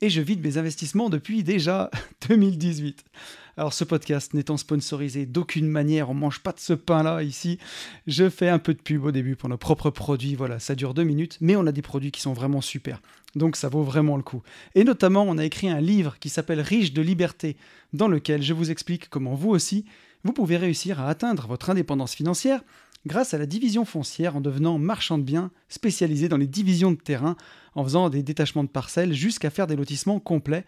et je vide mes investissements depuis déjà 2018. Alors ce podcast n'étant sponsorisé d'aucune manière, on mange pas de ce pain-là ici. Je fais un peu de pub au début pour nos propres produits, voilà, ça dure deux minutes, mais on a des produits qui sont vraiment super. Donc ça vaut vraiment le coup. Et notamment, on a écrit un livre qui s'appelle Riche de liberté, dans lequel je vous explique comment vous aussi, vous pouvez réussir à atteindre votre indépendance financière grâce à la division foncière en devenant marchand de biens spécialisé dans les divisions de terrain, en faisant des détachements de parcelles jusqu'à faire des lotissements complets.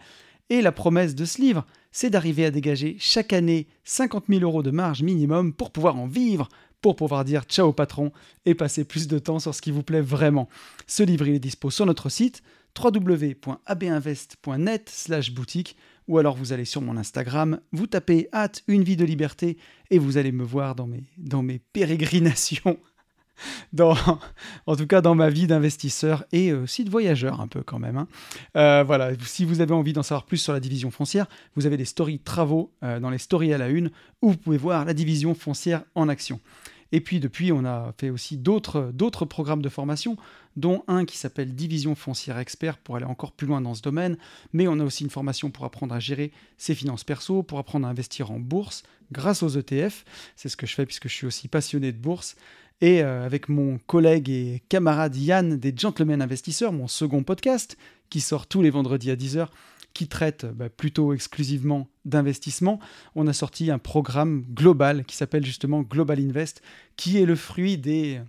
Et la promesse de ce livre, c'est d'arriver à dégager chaque année 50 000 euros de marge minimum pour pouvoir en vivre, pour pouvoir dire ciao patron et passer plus de temps sur ce qui vous plaît vraiment. Ce livre, il est dispo sur notre site www.abinvest.net slash boutique ou alors vous allez sur mon Instagram, vous tapez hâte une vie de liberté et vous allez me voir dans mes, dans mes pérégrinations dans, en tout cas dans ma vie d'investisseur et aussi de voyageur un peu quand même. Hein. Euh, voilà, si vous avez envie d'en savoir plus sur la division foncière, vous avez des stories travaux euh, dans les stories à la une où vous pouvez voir la division foncière en action. Et puis depuis, on a fait aussi d'autres programmes de formation, dont un qui s'appelle Division foncière expert pour aller encore plus loin dans ce domaine. Mais on a aussi une formation pour apprendre à gérer ses finances perso, pour apprendre à investir en bourse grâce aux ETF. C'est ce que je fais puisque je suis aussi passionné de bourse et euh, avec mon collègue et camarade Yann des Gentlemen Investisseurs, mon second podcast, qui sort tous les vendredis à 10h, qui traite bah, plutôt exclusivement d'investissement, on a sorti un programme global qui s'appelle justement Global Invest, qui est le fruit des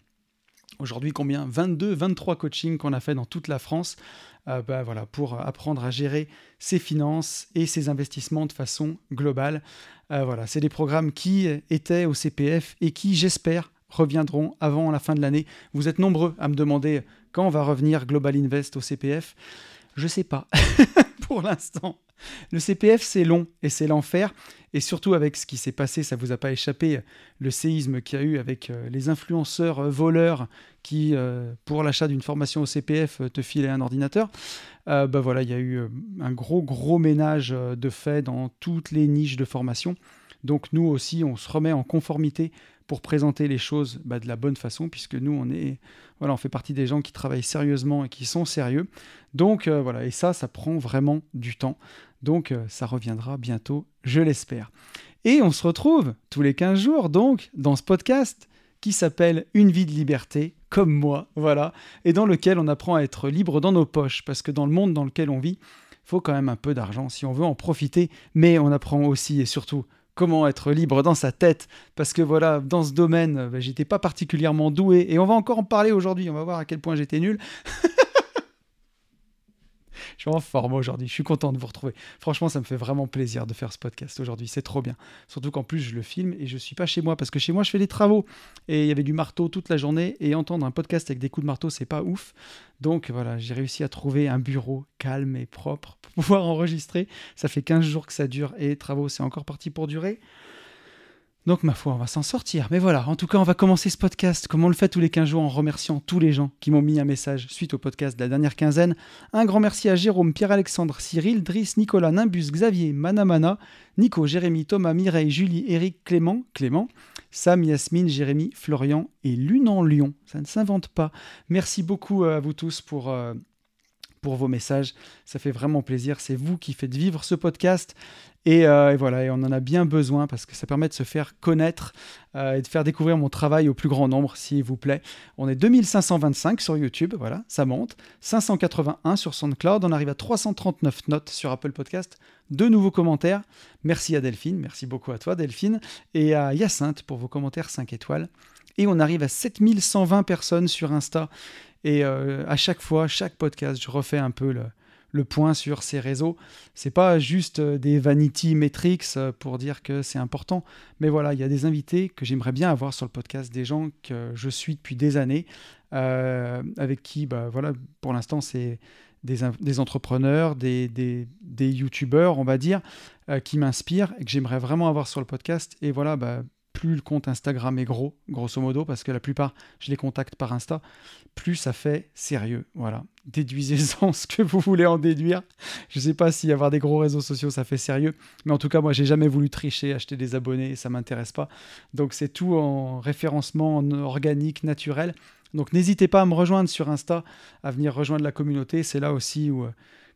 aujourd'hui combien? 22, 23 coachings qu'on a fait dans toute la France euh, bah, voilà, pour apprendre à gérer ses finances et ses investissements de façon globale. Euh, voilà, c'est des programmes qui étaient au CPF et qui, j'espère, reviendront avant la fin de l'année. Vous êtes nombreux à me demander quand va revenir Global Invest au CPF. Je sais pas pour l'instant. Le CPF, c'est long et c'est l'enfer. Et surtout avec ce qui s'est passé, ça vous a pas échappé, le séisme qu'il y a eu avec euh, les influenceurs euh, voleurs qui, euh, pour l'achat d'une formation au CPF, te filaient un ordinateur. bah voilà, il y a eu un gros, gros ménage de fait dans toutes les niches de formation. Donc nous aussi, on se remet en conformité pour présenter les choses bah, de la bonne façon, puisque nous, on est, voilà, on fait partie des gens qui travaillent sérieusement et qui sont sérieux. Donc euh, voilà, et ça, ça prend vraiment du temps. Donc euh, ça reviendra bientôt, je l'espère. Et on se retrouve tous les 15 jours, donc, dans ce podcast qui s'appelle Une vie de liberté, comme moi, voilà, et dans lequel on apprend à être libre dans nos poches, parce que dans le monde dans lequel on vit, faut quand même un peu d'argent si on veut en profiter, mais on apprend aussi et surtout comment être libre dans sa tête, parce que voilà, dans ce domaine, bah, j'étais pas particulièrement doué, et on va encore en parler aujourd'hui, on va voir à quel point j'étais nul. je suis en forme aujourd'hui. Je suis content de vous retrouver. Franchement, ça me fait vraiment plaisir de faire ce podcast aujourd'hui. C'est trop bien. Surtout qu'en plus, je le filme et je suis pas chez moi parce que chez moi, je fais des travaux. Et il y avait du marteau toute la journée. Et entendre un podcast avec des coups de marteau, c'est pas ouf. Donc voilà, j'ai réussi à trouver un bureau calme et propre pour pouvoir enregistrer. Ça fait 15 jours que ça dure et travaux, c'est encore parti pour durer. Donc, ma foi, on va s'en sortir. Mais voilà, en tout cas, on va commencer ce podcast comme on le fait tous les 15 jours en remerciant tous les gens qui m'ont mis un message suite au podcast de la dernière quinzaine. Un grand merci à Jérôme, Pierre-Alexandre, Cyril, Driss, Nicolas, Nimbus, Xavier, Manamana, Nico, Jérémy, Thomas, Mireille, Julie, Eric, Clément, Clément, Sam, Yasmine, Jérémy, Florian et Lune en Lyon. Ça ne s'invente pas. Merci beaucoup à vous tous pour. Euh, pour vos messages. Ça fait vraiment plaisir. C'est vous qui faites vivre ce podcast. Euh, et, voilà, et on en a bien besoin parce que ça permet de se faire connaître euh, et de faire découvrir mon travail au plus grand nombre, s'il vous plaît. On est 2525 sur YouTube, voilà, ça monte. 581 sur SoundCloud, on arrive à 339 notes sur Apple Podcast. Deux nouveaux commentaires. Merci à Delphine, merci beaucoup à toi Delphine, et à Hyacinthe pour vos commentaires 5 étoiles. Et on arrive à 7120 personnes sur Insta. Et euh, à chaque fois, chaque podcast, je refais un peu le, point sur ces réseaux. C'est pas juste euh, des vanity metrics euh, pour dire que c'est important, mais voilà, il y a des invités que j'aimerais bien avoir sur le podcast, des gens que je suis depuis des années, avec qui, bah, voilà, pour l'instant, c'est des, entrepreneurs, des, des, youtubeurs, on va dire, qui m'inspirent et que j'aimerais vraiment avoir sur le podcast. Et voilà, bah, plus le compte Instagram est gros, grosso modo, parce que la plupart, je les contacte par Insta, plus ça fait sérieux. Voilà. Déduisez-en ce que vous voulez en déduire. Je ne sais pas si avoir des gros réseaux sociaux, ça fait sérieux. Mais en tout cas, moi, j'ai jamais voulu tricher, acheter des abonnés, ça m'intéresse pas. Donc, c'est tout en référencement en organique, naturel. Donc, n'hésitez pas à me rejoindre sur Insta, à venir rejoindre la communauté. C'est là aussi où.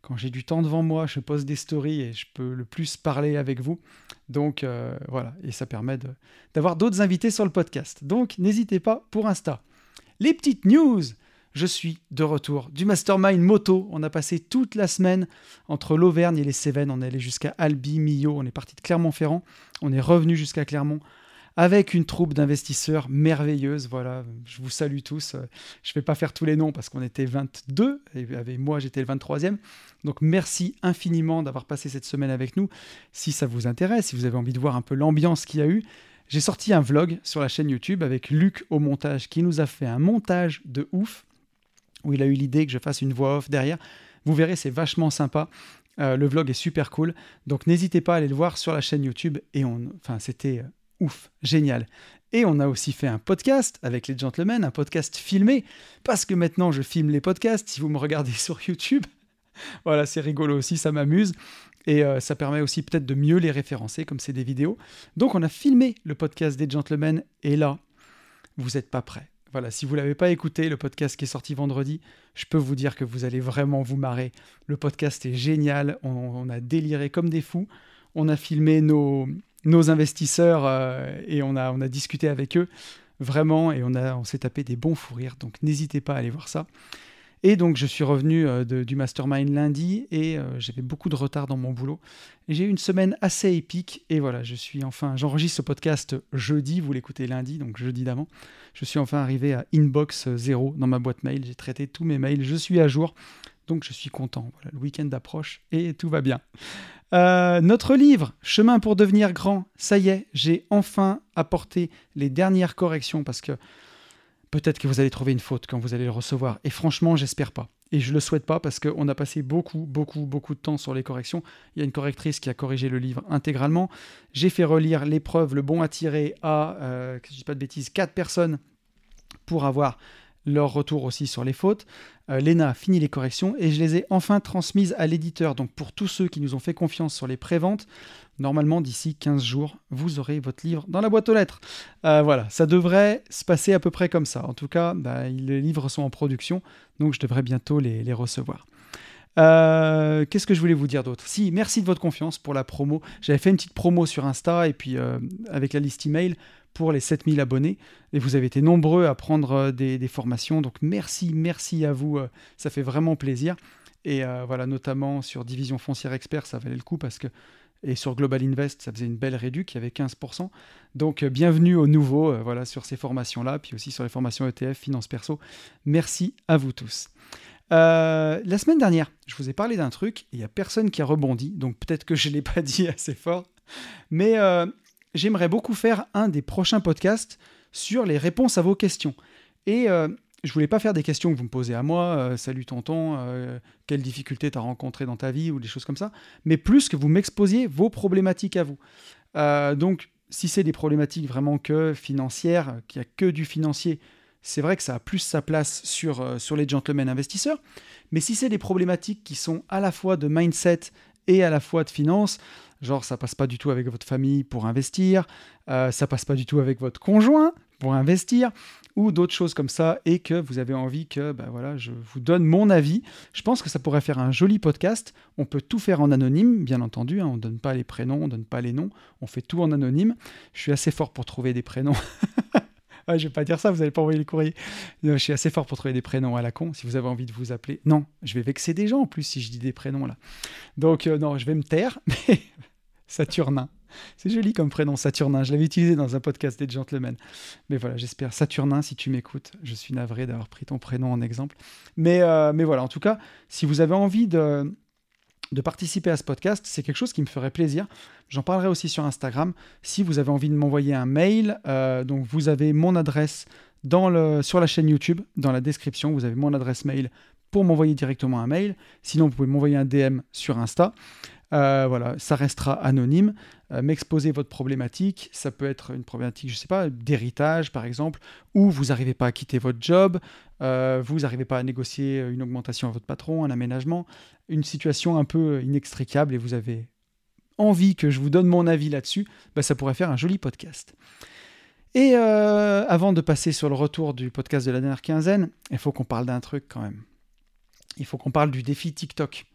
Quand j'ai du temps devant moi, je pose des stories et je peux le plus parler avec vous. Donc euh, voilà, et ça permet d'avoir d'autres invités sur le podcast. Donc n'hésitez pas pour Insta. Les petites news je suis de retour du Mastermind Moto. On a passé toute la semaine entre l'Auvergne et les Cévennes. On est allé jusqu'à Albi, Millau. On est parti de Clermont-Ferrand. On est revenu jusqu'à Clermont avec une troupe d'investisseurs merveilleuse. Voilà, je vous salue tous. Je ne vais pas faire tous les noms parce qu'on était 22 et moi j'étais le 23e. Donc merci infiniment d'avoir passé cette semaine avec nous. Si ça vous intéresse, si vous avez envie de voir un peu l'ambiance qu'il y a eu, j'ai sorti un vlog sur la chaîne YouTube avec Luc au montage qui nous a fait un montage de ouf où il a eu l'idée que je fasse une voix off derrière. Vous verrez, c'est vachement sympa. Euh, le vlog est super cool. Donc n'hésitez pas à aller le voir sur la chaîne YouTube. Et enfin, c'était euh, ouf, génial. Et on a aussi fait un podcast avec les gentlemen, un podcast filmé, parce que maintenant je filme les podcasts, si vous me regardez sur YouTube. voilà, c'est rigolo aussi, ça m'amuse. Et euh, ça permet aussi peut-être de mieux les référencer, comme c'est des vidéos. Donc on a filmé le podcast des gentlemen, et là, vous n'êtes pas prêts. Voilà, si vous ne l'avez pas écouté, le podcast qui est sorti vendredi, je peux vous dire que vous allez vraiment vous marrer. Le podcast est génial, on a déliré comme des fous. On a filmé nos, nos investisseurs euh, et on a, on a discuté avec eux vraiment et on, a, on s'est tapé des bons fous rires. Donc n'hésitez pas à aller voir ça. Et donc je suis revenu euh, du mastermind lundi et euh, j'avais beaucoup de retard dans mon boulot. J'ai eu une semaine assez épique et voilà, je suis enfin, j'enregistre ce podcast jeudi, vous l'écoutez lundi, donc jeudi d'avant. Je suis enfin arrivé à inbox zéro dans ma boîte mail, j'ai traité tous mes mails, je suis à jour. Donc je suis content. Voilà, le week-end approche et tout va bien. Euh, notre livre, Chemin pour devenir grand, ça y est, j'ai enfin apporté les dernières corrections parce que peut-être que vous allez trouver une faute quand vous allez le recevoir. Et franchement, j'espère pas. Et je le souhaite pas parce qu'on a passé beaucoup, beaucoup, beaucoup de temps sur les corrections. Il y a une correctrice qui a corrigé le livre intégralement. J'ai fait relire l'épreuve, le bon à tirer à, euh, que dis pas de bêtises, quatre personnes pour avoir leur retour aussi sur les fautes. Euh, Léna a fini les corrections et je les ai enfin transmises à l'éditeur. Donc pour tous ceux qui nous ont fait confiance sur les préventes, normalement d'ici 15 jours, vous aurez votre livre dans la boîte aux lettres. Euh, voilà, ça devrait se passer à peu près comme ça. En tout cas, bah, les livres sont en production, donc je devrais bientôt les, recevoir. Euh, qu'est-ce que je voulais vous dire d'autre? Si, merci de votre confiance pour la promo. J'avais fait une petite promo sur Insta et puis avec la liste email pour les 7000 abonnés. Et vous avez été nombreux à prendre euh, des, formations. Donc merci, merci à vous. Euh, ça fait vraiment plaisir. Et euh, voilà, notamment sur Division Foncière Expert, ça valait le coup parce que. Et sur Global Invest, ça faisait une belle réduction, il y avait 15%. Donc bienvenue au nouveau voilà, sur ces formations-là, puis aussi sur les formations ETF, Finance Perso. Merci à vous tous. la semaine dernière, je vous ai parlé d'un truc, il n'y a personne qui a rebondi, donc peut-être que je ne l'ai pas dit assez fort. Mais j'aimerais beaucoup faire un des prochains podcasts sur les réponses à vos questions. Et euh, je voulais pas faire des questions que vous me posez à moi, euh, salut tonton, euh, quelle difficulté tu as rencontré dans ta vie ou des choses comme ça, mais plus que vous m'exposiez vos problématiques à vous. donc, si c'est des problématiques vraiment que financières, qu'il n'y a que du financier, c'est vrai que ça a plus sa place sur, sur les gentlemen investisseurs. Mais si c'est des problématiques qui sont à la fois de mindset et à la fois de finance, Genre, ça passe pas du tout avec votre famille pour investir, euh, ça passe pas du tout avec votre conjoint pour investir, ou d'autres choses comme ça, et que vous avez envie que ben voilà, je vous donne mon avis. Je pense que ça pourrait faire un joli podcast. On peut tout faire en anonyme, bien entendu. Hein. on ne donne pas les prénoms, on ne donne pas les noms. On fait tout en anonyme. Je suis assez fort pour trouver des prénoms. Je je vais pas dire ça, vous n'allez pas envoyer les courriers. je suis assez fort pour trouver des prénoms à la con, si vous avez envie de vous appeler. Non, je vais vexer des gens en plus si je dis des prénoms là. Donc euh, non, je vais me taire, mais Saturnin. C'est joli comme prénom, Saturnin. Je l'avais utilisé dans un podcast des gentlemen. Mais voilà, j'espère. Saturnin, si tu m'écoutes, je suis navré d'avoir pris ton prénom en exemple. Mais, euh, mais voilà, en tout cas, si vous avez envie de, de participer à ce podcast, c'est quelque chose qui me ferait plaisir. J'en parlerai aussi sur Instagram. Si vous avez envie de m'envoyer un mail, euh, donc vous avez mon adresse sur la chaîne YouTube, dans la description, vous avez mon adresse mail pour m'envoyer directement un mail. Sinon, vous pouvez m'envoyer un DM sur Insta. Euh, voilà, ça restera anonyme. Euh, m'exposer votre problématique, ça peut être une problématique, je ne sais pas, d'héritage par exemple, ou vous n'arrivez pas à quitter votre job, euh, vous n'arrivez pas à négocier une augmentation à votre patron, un aménagement, une situation un peu inextricable et vous avez envie que je vous donne mon avis là-dessus, bah, ça pourrait faire un joli podcast. Et avant de passer sur le retour du podcast de la dernière quinzaine, il faut qu'on parle d'un truc quand même. Il faut qu'on parle du défi TikTok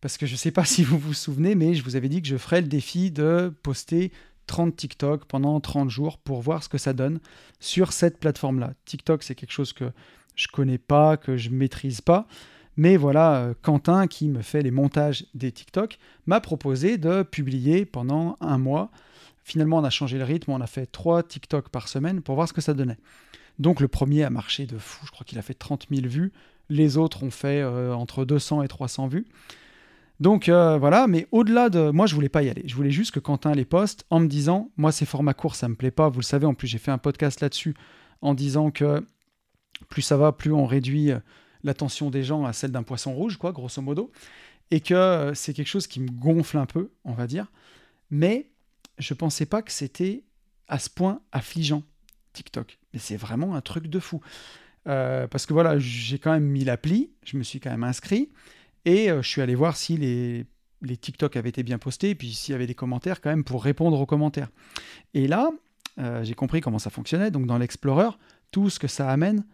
parce que je ne sais pas si vous vous souvenez, mais je vous avais dit que je ferais le défi de poster 30 TikTok pendant 30 jours pour voir ce que ça donne sur cette plateforme-là. TikTok, c'est quelque chose que je connais pas, que je maîtrise pas. Mais voilà, euh, Quentin, qui me fait les montages des TikTok, m'a proposé de publier pendant un mois. Finalement, on a changé le rythme, on a fait 3 TikTok par semaine pour voir ce que ça donnait. Donc le premier a marché de fou, je crois qu'il a fait 30 000 vues. Les autres ont fait euh, entre 200 et 300 vues. Donc euh, voilà, mais au-delà de. Moi, je voulais pas y aller. Je voulais juste que Quentin les poste en me disant Moi, ces formats courts, ça me plaît pas. Vous le savez, en plus, j'ai fait un podcast là-dessus en disant que plus ça va, plus on réduit euh, l'attention des gens à celle d'un poisson rouge, quoi, grosso modo. Et que euh, c'est quelque chose qui me gonfle un peu, on va dire. Mais je pensais pas que c'était à ce point affligeant, TikTok. Mais c'est vraiment un truc de fou. parce que voilà, j'ai quand même mis l'appli, je me suis quand même inscrit. Et euh, je suis allé voir si les, TikTok avaient été bien postés, puis s'il y avait des commentaires quand même pour répondre aux commentaires. Et là, euh, j'ai compris comment ça fonctionnait. Donc dans l'Explorer, tout ce que ça amène,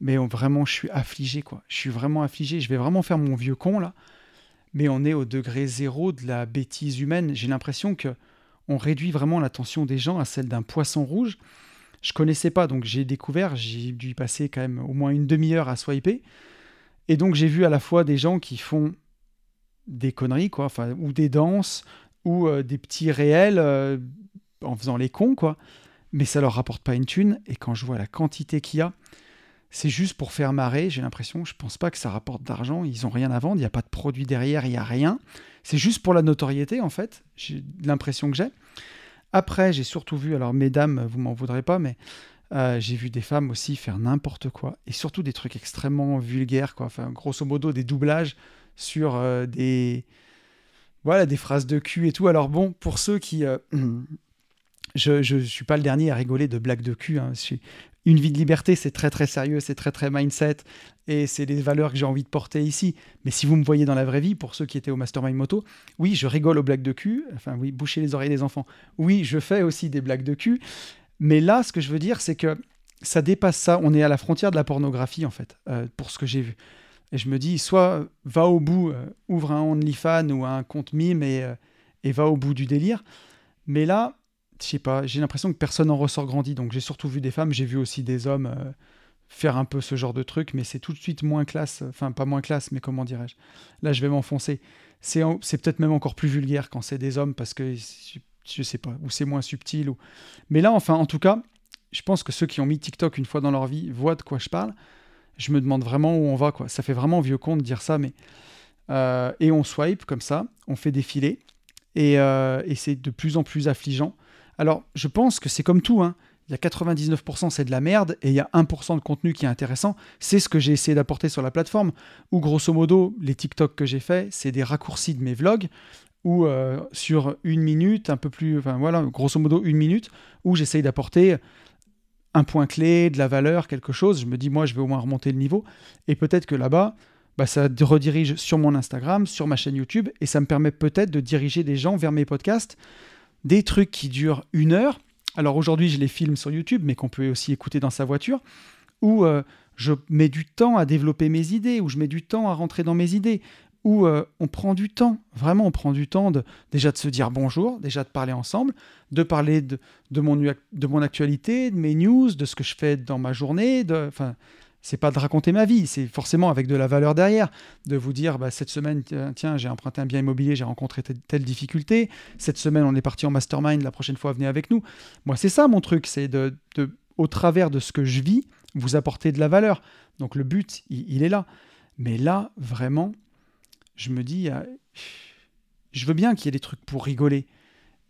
mais vraiment, je suis affligé, quoi. Je suis vraiment affligé. Je vais vraiment faire mon vieux con, là. Mais on est au degré zéro de la bêtise humaine. J'ai l'impression que on réduit vraiment l'attention des gens à celle d'un poisson rouge. Je connaissais pas, donc j'ai découvert, j'ai dû y passer quand même au moins une demi-heure à swiper. Et donc j'ai vu à la fois des gens qui font des conneries, quoi, enfin, ou des danses, ou euh, des petits réels euh, en faisant les cons, quoi. Mais ça leur rapporte pas une thune. Et quand je vois la quantité qu'il y a, c'est juste pour faire marrer, j'ai l'impression. Je pense pas que ça rapporte d'argent. Ils ont rien à vendre. Il n'y a pas de produit derrière, il n'y a rien. C'est juste pour la notoriété, en fait. J'ai l'impression que j'ai. Après, j'ai surtout vu, alors mesdames, vous m'en voudrez pas, mais euh, j'ai vu des femmes aussi faire n'importe quoi, et surtout des trucs extrêmement vulgaires, quoi. Enfin, grosso modo, des doublages sur euh, des, voilà, des phrases de cul et tout. Alors bon, pour ceux qui, euh, je, ne suis pas le dernier à rigoler de blagues de cul. Hein. Une vie de liberté, c'est très très sérieux, c'est très très mindset, et c'est des valeurs que j'ai envie de porter ici. Mais si vous me voyez dans la vraie vie, pour ceux qui étaient au Mastermind Moto, oui, je rigole aux blagues de cul. Enfin, oui, boucher les oreilles des enfants. Oui, je fais aussi des blagues de cul. Mais là, ce que je veux dire, c'est que ça dépasse ça. On est à la frontière de la pornographie, en fait, euh, pour ce que j'ai vu. Et je me dis, soit va au bout, euh, ouvre un OnlyFans ou un compte mime et, euh, et va au bout du délire. Mais là, je sais pas, j'ai l'impression que personne en ressort grandi. Donc j'ai surtout vu des femmes, j'ai vu aussi des hommes faire un peu ce genre de truc, mais c'est tout de suite moins classe. Enfin, pas moins classe, mais comment dirais-je? Là, je vais m'enfoncer. C'est peut-être même encore plus vulgaire quand c'est des hommes parce que je sais pas, ou c'est moins subtil. Ou... Mais là, enfin, en tout cas, je pense que ceux qui ont mis TikTok une fois dans leur vie voient de quoi je parle. Je me demande vraiment où on va, quoi. Ça fait vraiment vieux con de dire ça, mais. Euh, et on swipe comme ça, on fait défiler, et, euh, et c'est de plus en plus affligeant. Alors, je pense que c'est comme tout, hein. Il y a 99% c'est de la merde et il y a 1% de contenu qui est intéressant. C'est ce que j'ai essayé d'apporter sur la plateforme. Où grosso modo, les TikTok que j'ai fait, c'est des raccourcis de mes vlogs ou euh, sur une minute, un peu plus, enfin voilà, grosso modo une minute, où j'essaye d'apporter un point clé, de la valeur, quelque chose. Je me dis, moi, je vais au moins remonter le niveau. Et peut-être que là-bas, bah, ça redirige sur mon Instagram, sur ma chaîne YouTube, et ça me permet peut-être de diriger des gens vers mes podcasts, des trucs qui durent une heure. Alors aujourd'hui, je les filme sur YouTube, mais qu'on peut aussi écouter dans sa voiture, où euh, je mets du temps à développer mes idées, où je mets du temps à rentrer dans mes idées, où euh, on prend du temps, vraiment on prend du temps de, déjà de se dire bonjour, déjà de parler ensemble, de parler de, mon, actualité, de mes news, de ce que je fais dans ma journée, enfin, c'est pas de raconter ma vie, c'est forcément avec de la valeur derrière, de vous dire bah, cette semaine, tiens, j'ai emprunté un bien immobilier, j'ai rencontré telle, difficulté, cette semaine on est parti en mastermind, la prochaine fois venez avec nous. Moi c'est ça mon truc, c'est de, au travers de ce que je vis, vous apporter de la valeur. Donc le but, il est là. Mais là, vraiment, je me dis, euh, je veux bien qu'il y ait des trucs pour rigoler,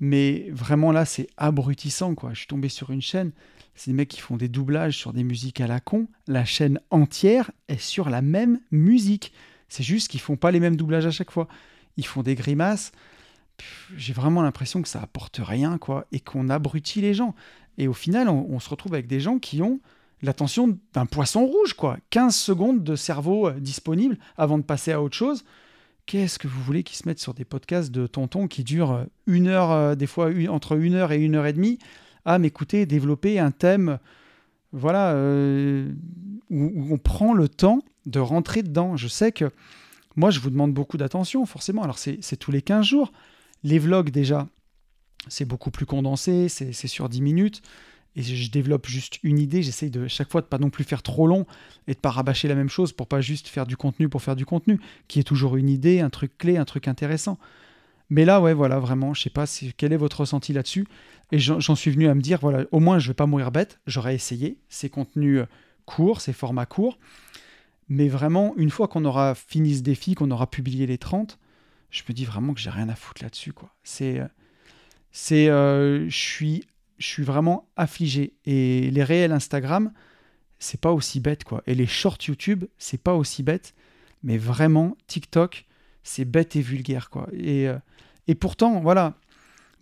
mais vraiment là, c'est abrutissant, quoi. Je suis tombé sur une chaîne, c'est des mecs qui font des doublages sur des musiques à la con. La chaîne entière est sur la même musique. C'est juste qu'ils font pas les mêmes doublages à chaque fois. Ils font des grimaces. J'ai vraiment l'impression que ça apporte rien, quoi, et qu'on abrutit les gens. Et au final, on, se retrouve avec des gens qui ont l'attention d'un poisson rouge, quoi. 15 secondes de cerveau euh, disponible avant de passer à autre chose. Qu'est-ce que vous voulez qu'ils se mettent sur des podcasts de tonton qui durent euh, une heure, euh, des fois entre une heure et une heure et demie, à m'écouter développer un thème, voilà, où, on prend le temps de rentrer dedans. Je sais que moi, je vous demande beaucoup d'attention, forcément. Alors, c'est tous les 15 jours. Les vlogs, déjà, c'est beaucoup plus condensé, c'est sur 10 minutes. Et je développe juste une idée. J'essaye de chaque fois de pas non plus faire trop long et de pas rabâcher la même chose pour pas juste faire du contenu pour faire du contenu, qui est toujours une idée, un truc clé, un truc intéressant. Mais là, ouais, voilà, vraiment, je sais pas quel est votre ressenti là-dessus. Et j'en suis venu à me dire, voilà, au moins je vais pas mourir bête. J'aurais essayé ces contenus euh, courts, ces formats courts. Mais vraiment, une fois qu'on aura fini ce défi, qu'on aura publié les 30, je me dis vraiment que j'ai rien à foutre là-dessus. quoi. C'est, euh, c'est, euh, je suis, je suis vraiment affligé. Et les réels Instagram, c'est pas aussi bête quoi. Et les shorts YouTube, c'est pas aussi bête. Mais vraiment, TikTok, c'est bête et vulgaire quoi. Et, euh, et pourtant, voilà.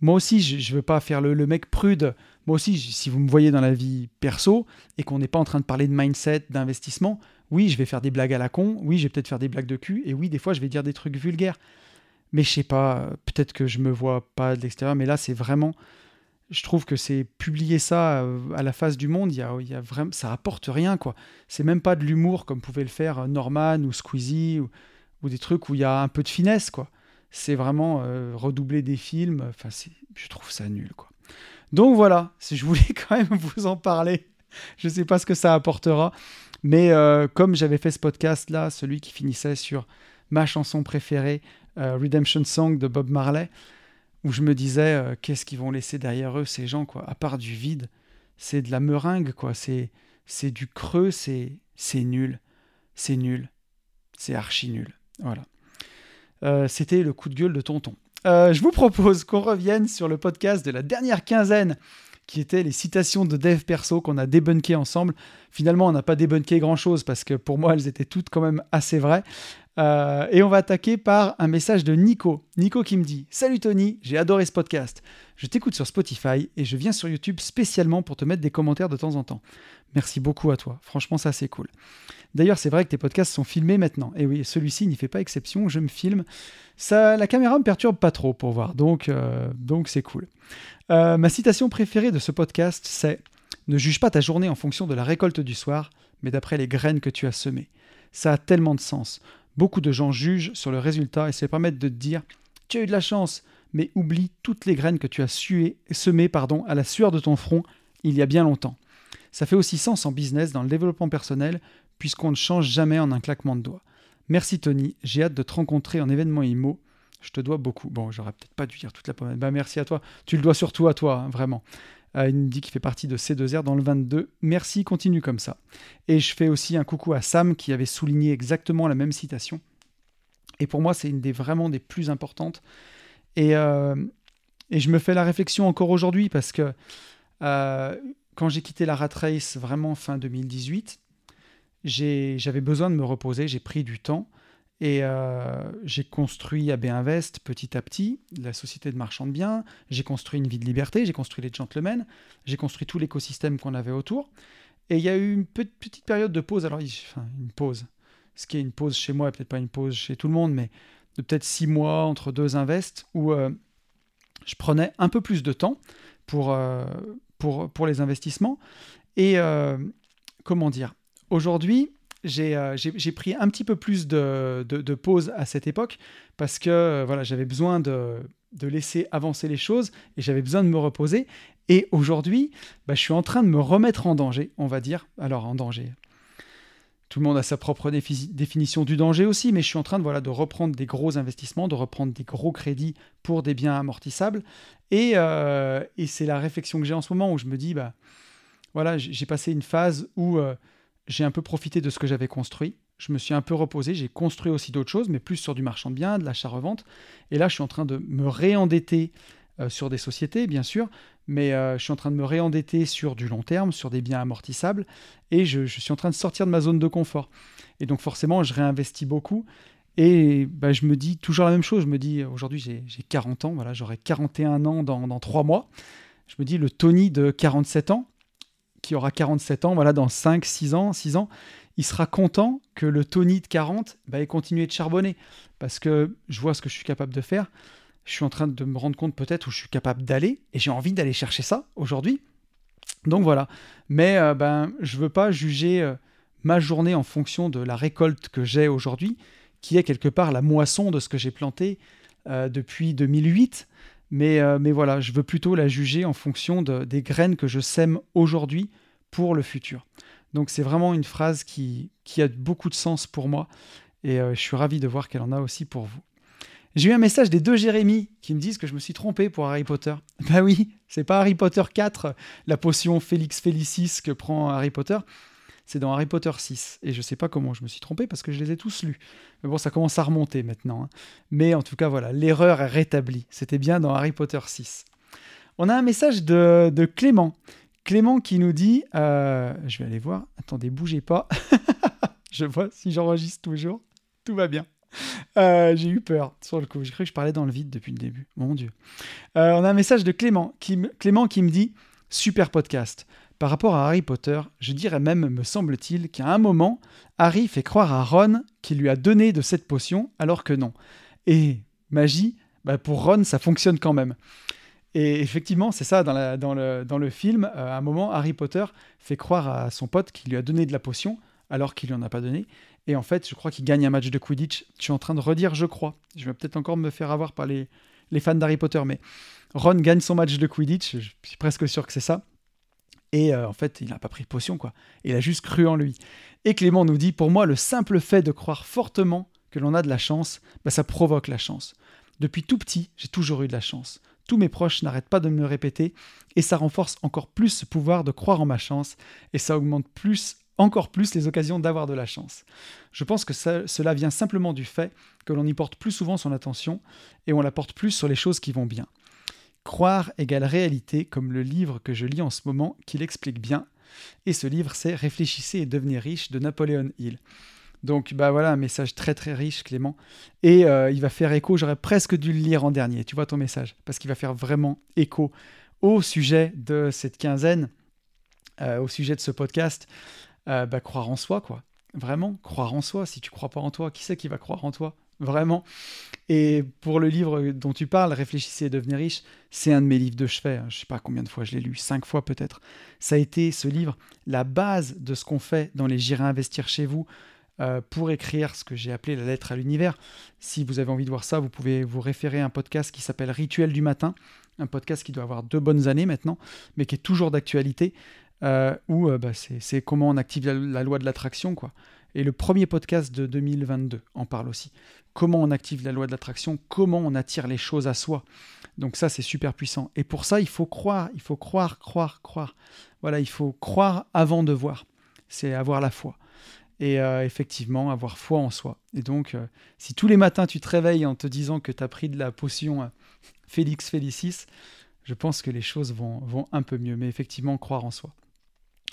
Moi aussi, je, ne veux pas faire le, le, mec prude. Moi aussi, si vous me voyez dans la vie perso et qu'on n'est pas en train de parler de mindset, d'investissement, oui, je vais faire des blagues à la con. Oui, je vais peut-être faire des blagues de cul. Et oui, des fois, je vais dire des trucs vulgaires. Mais je sais pas, peut-être que je me vois pas de l'extérieur, mais là, c'est vraiment. Je trouve que c'est publier ça euh, à la face du monde, y y a vraiment, ça apporte rien, quoi. C'est même pas de l'humour comme pouvait le faire euh, Norman ou Squeezie ou, des trucs où il y a un peu de finesse, quoi. C'est vraiment euh, redoubler des films. Enfin, je trouve ça nul, quoi. Donc voilà, je voulais quand même vous en parler. Je sais pas ce que ça apportera, mais comme j'avais fait ce podcast là, celui qui finissait sur ma chanson préférée, Redemption Song de Bob Marley, où je me disais euh, qu'est-ce qu'ils vont laisser derrière eux ces gens quoi, à part du vide, c'est de la meringue quoi, c'est du creux, c'est nul, c'est nul, c'est archi nul, voilà. Euh, c'était le coup de gueule de Tonton. je vous propose qu'on revienne sur le podcast de la dernière quinzaine qui étaient les citations de dev perso qu'on a débunké ensemble. Finalement, on n'a pas débunké grand-chose parce que pour moi, elles étaient toutes quand même assez vraies. Euh, et on va attaquer par un message de Nico. Nico qui me dit Salut Tony, j'ai adoré ce podcast. Je t'écoute sur Spotify et je viens sur YouTube spécialement pour te mettre des commentaires de temps en temps. Merci beaucoup à toi. Franchement, ça c'est cool. D'ailleurs, c'est vrai que tes podcasts sont filmés maintenant. Et oui, celui-ci n'y fait pas exception. Je me filme. Ça, la caméra me perturbe pas trop pour voir. Donc, euh, c'est cool. Euh, ma citation préférée de ce podcast, c'est Ne juge pas ta journée en fonction de la récolte du soir, mais d'après les graines que tu as semées. Ça a tellement de sens. Beaucoup de gens jugent sur le résultat et se permettent de te dire Tu as eu de la chance, mais oublie toutes les graines que tu as sué, semées pardon, à la sueur de ton front il y a bien longtemps. Ça fait aussi sens en business, dans le développement personnel, puisqu'on ne change jamais en un claquement de doigts. Merci Tony, j'ai hâte de te rencontrer en événement IMO. Je te dois beaucoup. Bon, j'aurais peut-être pas dû dire toute la pommade. Bah, merci à toi. Tu le dois surtout à toi, hein, vraiment il me dit qu'il fait partie de C2R dans le 22. Merci, continue comme ça. Et je fais aussi un coucou à Sam qui avait souligné exactement la même citation. Et pour moi, c'est une des vraiment des plus importantes. Et, euh, et je me fais la réflexion encore aujourd'hui parce que euh, quand j'ai quitté la Rat Race vraiment fin 2018, j'avais besoin de me reposer, j'ai pris du temps. Et euh, j'ai construit AB Invest petit à petit, la société de marchand de biens. J'ai construit une vie de liberté, j'ai construit les gentlemen, j'ai construit tout l'écosystème qu'on avait autour. Et il y a eu une petite période de pause. Alors, une pause. Ce qui est une pause chez moi, peut-être pas une pause chez tout le monde, mais de peut-être six mois entre deux invests où euh, je prenais un peu plus de temps pour, euh, pour, pour les investissements. Et comment dire? Aujourd'hui, j'ai pris un petit peu plus de, de, pause à cette époque parce que euh, voilà, j'avais besoin de, de, laisser avancer les choses et j'avais besoin de me reposer. Et aujourd'hui, bah, je suis en train de me remettre en danger, on va dire. Alors, en danger. Tout le monde a sa propre définition du danger aussi, mais je suis en train de, voilà, de reprendre des gros investissements, de reprendre des gros crédits pour des biens amortissables. Et, euh, et c'est la réflexion que j'ai en ce moment où je me dis, bah, voilà, j'ai passé une phase où j'ai un peu profité de ce que j'avais construit. Je me suis un peu reposé, j'ai construit aussi d'autres choses, mais plus sur du marchand de biens, de l'achat-revente. Et là, je suis en train de me réendetter euh, sur des sociétés, bien sûr, mais euh, je suis en train de me réendetter sur du long terme, sur des biens amortissables, et je, suis en train de sortir de ma zone de confort. Et donc forcément, je réinvestis beaucoup. Et bah, je me dis toujours la même chose. Je me dis, aujourd'hui, j'ai 40 ans, voilà, j'aurai 41 ans dans, dans 3 mois. Je me dis, le Tony de 47 ans, qui aura 47 ans, voilà, dans 5, 6 ans, 6 ans, il sera content que le Tony de 40 bah, ait continué de charbonner. Parce que je vois ce que je suis capable de faire. Je suis en train de me rendre compte peut-être où je suis capable d'aller. Et j'ai envie d'aller chercher ça aujourd'hui. Donc voilà. Mais euh, ben, je ne veux pas juger euh, ma journée en fonction de la récolte que j'ai aujourd'hui, qui est quelque part la moisson de ce que j'ai planté euh, depuis 2008. Mais, mais voilà, je veux plutôt la juger en fonction de, des graines que je sème aujourd'hui pour le futur. Donc c'est vraiment une phrase qui, qui, a beaucoup de sens pour moi et je suis ravi de voir qu'elle en a aussi pour vous. J'ai eu un message des deux Jérémy qui me disent que je me suis trompé pour Harry Potter. Bah oui, c'est pas Harry Potter 4, la potion Félix Félicis que prend Harry Potter. C'est dans Harry Potter 6. Et je sais pas comment je me suis trompé parce que je les ai tous lus. Mais bon, ça commence à remonter maintenant. Hein. Mais en tout cas, voilà, l'erreur est rétablie. C'était bien dans Harry Potter 6. On a un message de, Clément. Clément qui nous dit euh, Je vais aller voir. Attendez, bougez pas. je vois si j'enregistre toujours. Tout va bien. Euh, j'ai eu peur sur le coup. J'ai cru que je parlais dans le vide depuis le début. Mon Dieu. Euh, on a un message de Clément qui, Clément qui me dit Super podcast. Par rapport à Harry Potter, je dirais même, me semble-t-il, qu'à un moment, Harry fait croire à Ron qu'il lui a donné de cette potion, alors que non. Et magie, bah pour Ron, ça fonctionne quand même. Et effectivement, c'est ça, dans, le film, euh, à un moment, Harry Potter fait croire à son pote qu'il lui a donné de la potion, alors qu'il lui en a pas donné. Et en fait, je crois qu'il gagne un match de Quidditch. Je suis en train de redire, je crois. Je vais peut-être encore me faire avoir par les, les fans d'Harry Potter, mais Ron gagne son match de Quidditch. Je suis presque sûr que c'est ça. Et euh, en fait, il n'a pas pris de potion, quoi. Il a juste cru en lui. Et Clément nous dit, pour moi, le simple fait de croire fortement que l'on a de la chance, bah, ça provoque la chance. Depuis tout petit, j'ai toujours eu de la chance. Tous mes proches n'arrêtent pas de me le répéter, et ça renforce encore plus ce pouvoir de croire en ma chance, et ça augmente plus encore plus les occasions d'avoir de la chance. Je pense que cela vient simplement du fait que l'on y porte plus souvent son attention et on la porte plus sur les choses qui vont bien. Croire égale réalité, comme le livre que je lis en ce moment qui l'explique bien. Et ce livre, c'est Réfléchissez et devenez riche de Napoléon Hill. Donc bah voilà un message très très riche Clément et euh, il va faire écho, j'aurais presque dû le lire en dernier, tu vois ton message, parce qu'il va faire vraiment écho au sujet de cette quinzaine, euh, au sujet de ce podcast. Euh, bah, croire en soi, quoi. Vraiment, croire en soi. Si tu crois pas en toi, qui c'est qui va croire en toi? Vraiment. Et pour le livre dont tu parles, Réfléchissez et devenez riche, c'est un de mes livres de chevet. Hein. Je sais pas combien de fois je l'ai lu, cinq fois peut-être. Ça a été ce livre, la base de ce qu'on fait dans les J'irai investir chez vous euh, pour écrire ce que j'ai appelé la lettre à l'univers. Si vous avez envie de voir ça, vous pouvez vous référer à un podcast qui s'appelle Rituel du matin, un podcast qui doit avoir deux bonnes années maintenant, mais qui est toujours d'actualité. Euh, où euh, bah, c'est comment on active la, loi de l'attraction, quoi. Et le premier podcast de 2022 en parle aussi. Comment on active la loi de l'attraction, comment on attire les choses à soi. Donc ça, c'est super puissant. Et pour ça, il faut croire, il faut croire, croire, croire. Voilà, il faut croire avant de voir. C'est avoir la foi. Et euh, effectivement, avoir foi en soi. Et donc, si tous les matins tu te réveilles en te disant que tu as pris de la potion Félix Félicis, je pense que les choses vont, vont un peu mieux. Mais effectivement, croire en soi.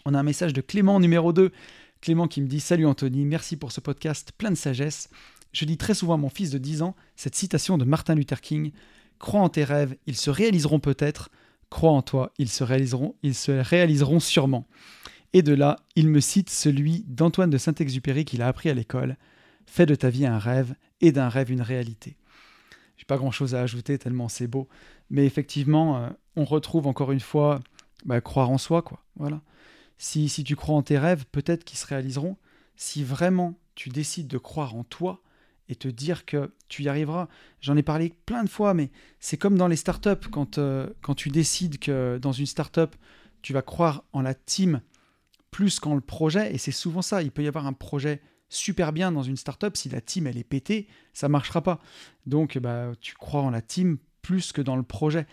On a un message de Clément numéro 2. Clément qui me dit Salut Anthony, merci pour ce podcast plein de sagesse. Je dis très souvent à mon fils de 10 ans cette citation de Martin Luther King Crois en tes rêves, ils se réaliseront peut-être. Crois en toi, ils se réaliseront, ils se réaliseront sûrement. Et de là, il me cite celui d'Antoine de Saint-Exupéry qu'il a appris à l'école Fais de ta vie un rêve et d'un rêve une réalité. J'ai pas grand chose à ajouter tellement c'est beau, mais effectivement, euh, on retrouve encore une fois bah, croire en soi, quoi. Voilà. Si, tu crois en tes rêves, peut-être qu'ils se réaliseront. Si vraiment tu décides de croire en toi et te dire que tu y arriveras, j'en ai parlé plein de fois, mais c'est comme dans les startups, quand, euh, quand tu décides que dans une startup, tu vas croire en la team plus qu'en le projet, et c'est souvent ça, il peut y avoir un projet super bien dans une startup, si la team elle est pétée, ça marchera pas. Donc bah, tu crois en la team plus que dans le projet.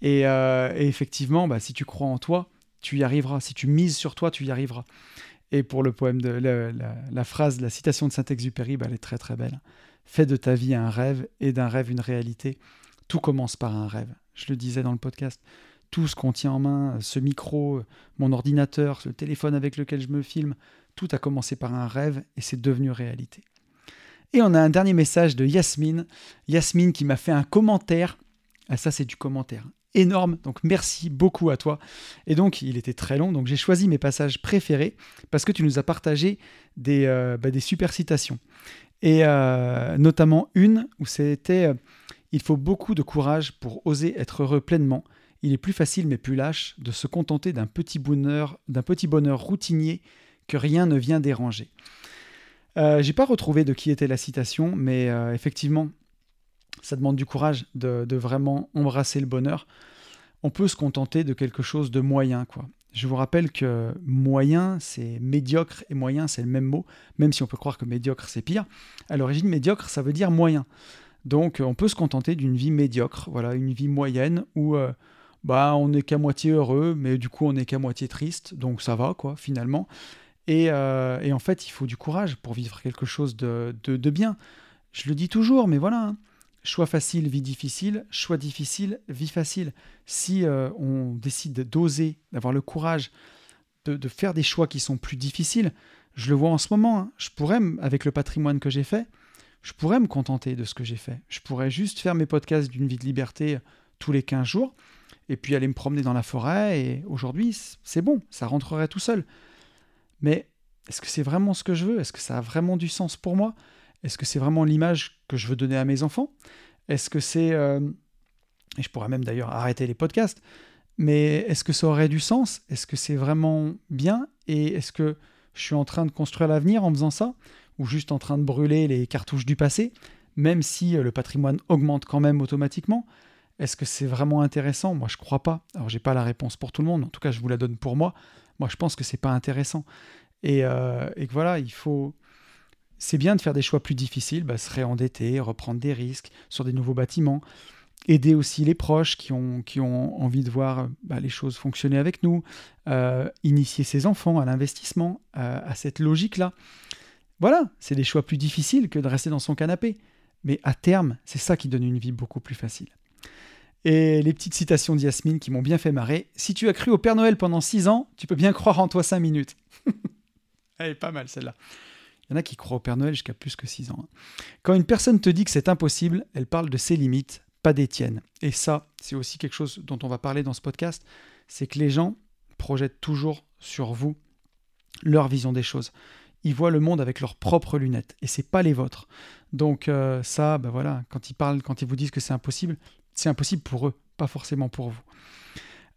Et, euh, effectivement, bah, si tu crois en toi, tu y arriveras. Si tu mises sur toi, tu y arriveras. Et pour le poème de la, phrase, la citation de Saint-Exupéry, bah, elle est très très belle. Fais de ta vie un rêve et d'un rêve une réalité. Tout commence par un rêve. je le disais dans le podcast. Tout ce qu'on tient en main, ce micro, mon ordinateur, ce téléphone avec lequel je me filme, tout a commencé par un rêve et c'est devenu réalité. Et on a un dernier message de Yasmine. Yasmine qui m'a fait un commentaire. Ah, ça, c'est du commentaire énorme. Donc merci beaucoup à toi. Et donc il était très long, donc j'ai choisi mes passages préférés parce que tu nous as partagé des, euh, bah, des super citations. Et euh, notamment une où c'était euh, Il faut beaucoup de courage pour oser être heureux pleinement. Il est plus facile mais plus lâche de se contenter d'un petit bonheur, d'un petit bonheur routinier que rien ne vient déranger. J'ai pas retrouvé de qui était la citation, mais effectivement, ça demande du courage de, vraiment embrasser le bonheur. On peut se contenter de quelque chose de moyen, quoi. Je vous rappelle que moyen, c'est médiocre et moyen, c'est le même mot, même si on peut croire que médiocre, c'est pire. À l'origine, médiocre, ça veut dire moyen. Donc, on peut se contenter d'une vie médiocre, voilà, une vie moyenne où euh, bah, on n'est qu'à moitié heureux, mais du coup, on n'est qu'à moitié triste, donc ça va, quoi, finalement. Euh, et, en fait, il faut du courage pour vivre quelque chose de, bien. Je le dis toujours, mais voilà. Hein. Choix facile, vie difficile. Choix difficile, vie facile. Si euh, on décide d'oser, d'avoir le courage de, faire des choix qui sont plus difficiles, je le vois en ce moment. Hein. Je pourrais, avec le patrimoine que j'ai fait, je pourrais me contenter de ce que j'ai fait. Je pourrais juste faire mes podcasts d'une vie de liberté euh, tous les 15 jours et puis aller me promener dans la forêt. Et aujourd'hui, c'est bon, ça rentrerait tout seul. Mais est-ce que c'est vraiment ce que je veux? Est-ce que ça a vraiment du sens pour moi? Est-ce que c'est vraiment l'image que je veux donner à mes enfants? Est-ce que c'est... Euh, et je pourrais même d'ailleurs arrêter les podcasts, mais est-ce que ça aurait du sens? Est-ce que c'est vraiment bien? Et est-ce que je suis en train de construire l'avenir en faisant ça? Ou juste en train de brûler les cartouches du passé, même si euh, le patrimoine augmente quand même automatiquement? Est-ce que c'est vraiment intéressant? Moi, je crois pas. Alors, j'ai pas la réponse pour tout le monde. En tout cas, je vous la donne pour moi. Moi, je pense que c'est pas intéressant. Et, euh, et, que voilà, il faut. C'est bien de faire des choix plus difficiles, bah, se réendetter, reprendre des risques sur des nouveaux bâtiments, aider aussi les proches qui ont, qui ont envie de voir bah, les choses fonctionner avec nous, euh, initier ses enfants à l'investissement, euh, à cette logique-là. Voilà, c'est des choix plus difficiles que de rester dans son canapé. Mais à terme, c'est ça qui donne une vie beaucoup plus facile. Et les petites citations d'Yasmine qui m'ont bien fait marrer. Si tu as cru au Père Noël pendant 6 ans, tu peux bien croire en toi 5 minutes. Elle est pas mal celle-là. Il y en a qui croient au Père Noël jusqu'à plus que 6 ans. Hein. Quand une personne te dit que c'est impossible, elle parle de ses limites, pas des tiennes. Et ça, c'est aussi quelque chose dont on va parler dans ce podcast, c'est que les gens projettent toujours sur vous leur vision des choses. Ils voient le monde avec leurs propres lunettes et c'est pas les vôtres. Donc euh, ça, ben voilà, quand ils parlent, quand ils vous disent que c'est impossible, c'est impossible pour eux, pas forcément pour vous.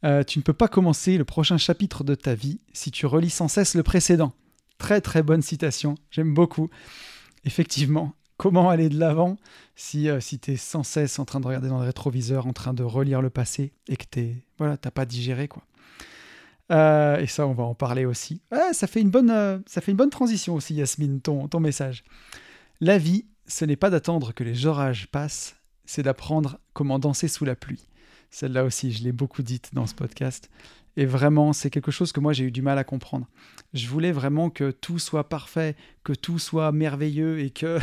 Euh, tu ne peux pas commencer le prochain chapitre de ta vie si tu relis sans cesse le précédent. Très très bonne citation, j'aime beaucoup. Effectivement, comment aller de l'avant si, euh, si tu es sans cesse en train de regarder dans le rétroviseur, en train de relire le passé et que tu voilà, pas digéré quoi. Euh, et ça, on va en parler aussi. ça, fait une bonne, ça fait une bonne transition aussi, Yasmine, ton, ton message. La vie, ce n'est pas d'attendre que les orages passent, c'est d'apprendre comment danser sous la pluie. Celle-là aussi, je l'ai beaucoup dite dans ce podcast. Et vraiment, c'est quelque chose que moi j'ai eu du mal à comprendre. Je voulais vraiment que tout soit parfait, que tout soit merveilleux et que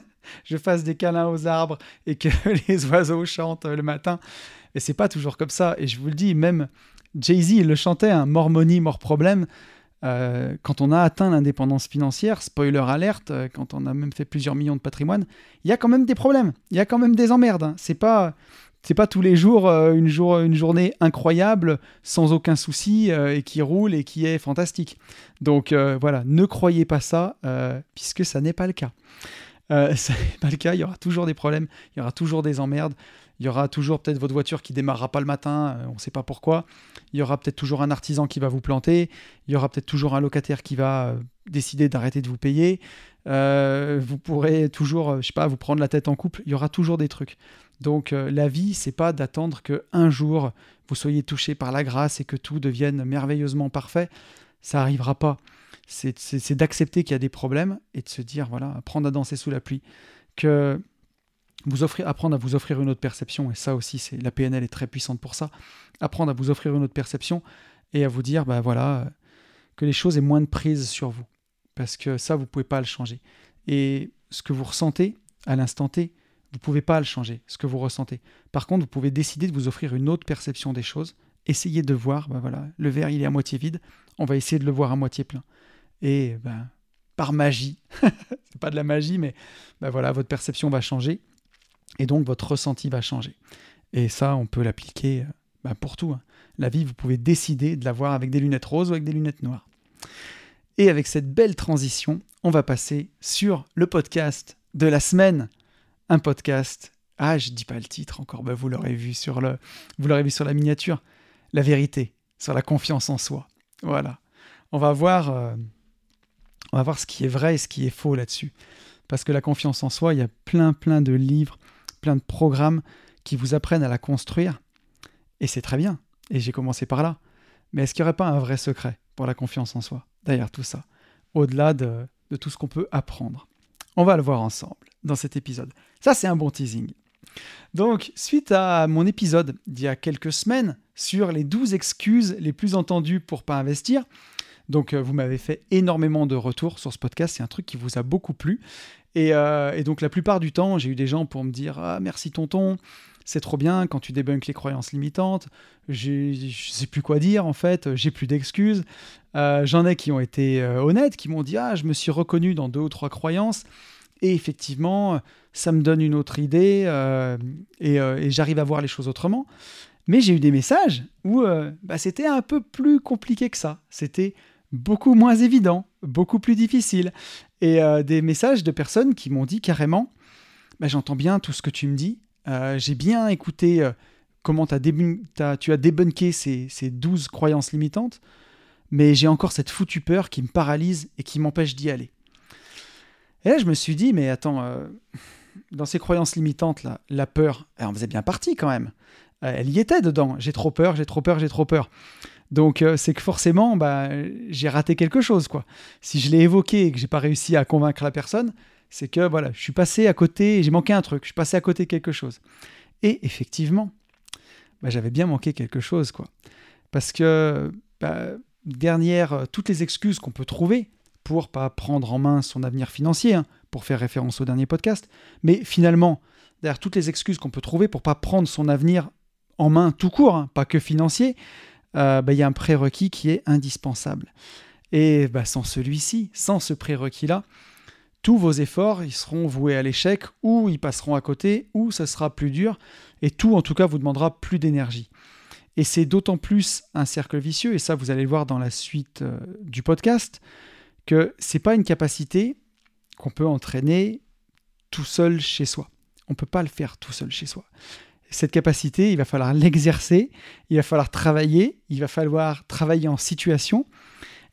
je fasse des câlins aux arbres et que les oiseaux chantent le matin. Et c'est pas toujours comme ça. Et je vous le dis, même Jay-Z, le chantait, un hein, mort money, mort problème. Euh, quand on a atteint l'indépendance financière, spoiler alerte, euh, quand on a même fait plusieurs millions de patrimoine, il y a quand même des problèmes, il y a quand même des emmerdes. Hein. C'est pas c'est pas tous les jours euh, une, jour, une journée incroyable sans aucun souci et qui roule et qui est fantastique. Donc voilà, ne croyez pas ça puisque ça n'est pas le cas. ça n'est pas le cas, il y aura toujours des problèmes, il y aura toujours des emmerdes. Il y aura toujours peut-être votre voiture qui démarrera pas le matin, euh, on ne sait pas pourquoi. Il y aura peut-être toujours un artisan qui va vous planter. Il y aura peut-être toujours un locataire qui va euh, décider d'arrêter de vous payer. Euh, vous pourrez toujours, je sais pas, vous prendre la tête en couple. Il y aura toujours des trucs. Donc la vie, c'est pas d'attendre que un jour vous soyez touché par la grâce et que tout devienne merveilleusement parfait. Ça n'arrivera pas. C'est d'accepter qu'il y a des problèmes et de se dire voilà, apprendre à danser sous la pluie. Que vous apprendre à vous offrir une autre perception, et ça aussi, c'est la PNL est très puissante pour ça, apprendre à vous offrir une autre perception et à vous dire, bah voilà, que les choses aient moins de prise sur vous, parce que ça, vous pouvez pas le changer. Et ce que vous ressentez à l'instant T, Vous ne pouvez pas le changer, ce que vous ressentez. Par contre, vous pouvez décider de vous offrir une autre perception des choses. Essayez de voir, ben voilà, le verre il est à moitié vide, on va essayer de le voir à moitié plein. Et ben, par magie, c'est pas de la magie, mais ben voilà, votre perception va changer et donc votre ressenti va changer. Et ça, on peut l'appliquer ben, pour tout. Hein. La vie, vous pouvez décider de la voir avec des lunettes roses ou avec des lunettes noires. Et avec cette belle transition, on va passer sur le podcast de la semaine. Un podcast. Ah, je dis pas le titre encore, bah, vous l'aurez vu sur le, vous l'aurez vu sur la miniature. La vérité, sur la confiance en soi. Voilà. On va voir, euh, on va voir ce qui est vrai et ce qui est faux là-dessus. Parce que la confiance en soi, il y a plein, plein de livres, plein de programmes qui vous apprennent à la construire. Et c'est très bien. Et j'ai commencé par là. Mais est-ce qu'il n'y aurait pas un vrai secret pour la confiance en soi derrière tout ça? Au-delà de, de tout ce qu'on peut apprendre. On va le voir ensemble dans cet épisode. Ça, c'est un bon teasing. Donc, suite à mon épisode d'il y a quelques semaines sur les 12 excuses les plus entendues pour pas investir, donc euh, vous m'avez fait énormément de retours sur ce podcast, c'est un truc qui vous a beaucoup plu. Et, euh, et donc la plupart du temps, j'ai eu des gens pour me dire ah, merci tonton, c'est trop bien quand tu débunkes les croyances limitantes. Je sais plus quoi dire en fait, j'ai plus d'excuses. Euh, j'en ai qui ont été honnêtes, qui m'ont dit ah je me suis reconnu dans deux ou trois croyances et effectivement ça me donne une autre idée euh, et, j'arrive à voir les choses autrement. Mais j'ai eu des messages où bah, c'était un peu plus compliqué que ça. C'était beaucoup moins évident, beaucoup plus difficile. Et des messages de personnes qui m'ont dit carrément, bah, j'entends bien tout ce que tu me dis, euh, j'ai bien écouté euh, comment tu as débunké ces, ces 12 croyances limitantes, mais j'ai encore cette foutue peur qui me paralyse et qui m'empêche d'y aller. Et là, je me suis dit, mais attends, euh, dans ces croyances limitantes, là, la peur, elle en faisait bien partie quand même. elle y était dedans. J'ai trop peur, j'ai trop peur, j'ai trop peur. Donc c'est que forcément, bah, j'ai raté quelque chose. quoi. Si je l'ai évoqué et que j'ai pas réussi à convaincre la personne, c'est que voilà, je suis passé à côté, j'ai manqué un truc, je suis passé à côté de quelque chose. Et effectivement, bah, j'avais bien manqué quelque chose, quoi. Parce que, bah, dernière, euh, toutes les excuses qu'on peut trouver pour pas prendre en main son avenir financier, hein, pour faire référence au dernier podcast, mais finalement, derrière toutes les excuses qu'on peut trouver pour pas prendre son avenir en main tout court, hein, pas que financier, euh, bah, il y a un prérequis qui est indispensable. Et sans celui-ci, sans ce prérequis-là, tous vos efforts, ils seront voués à l'échec, ou ils passeront à côté, ou ça sera plus dur, et tout en tout cas vous demandera plus d'énergie. Et c'est d'autant plus un cercle vicieux, et ça vous allez le voir dans la suite euh, du podcast, que c'est pas une capacité qu'on peut entraîner tout seul chez soi. On peut pas le faire tout seul chez soi. Cette capacité, il va falloir l'exercer, il va falloir travailler, il va falloir travailler en situation,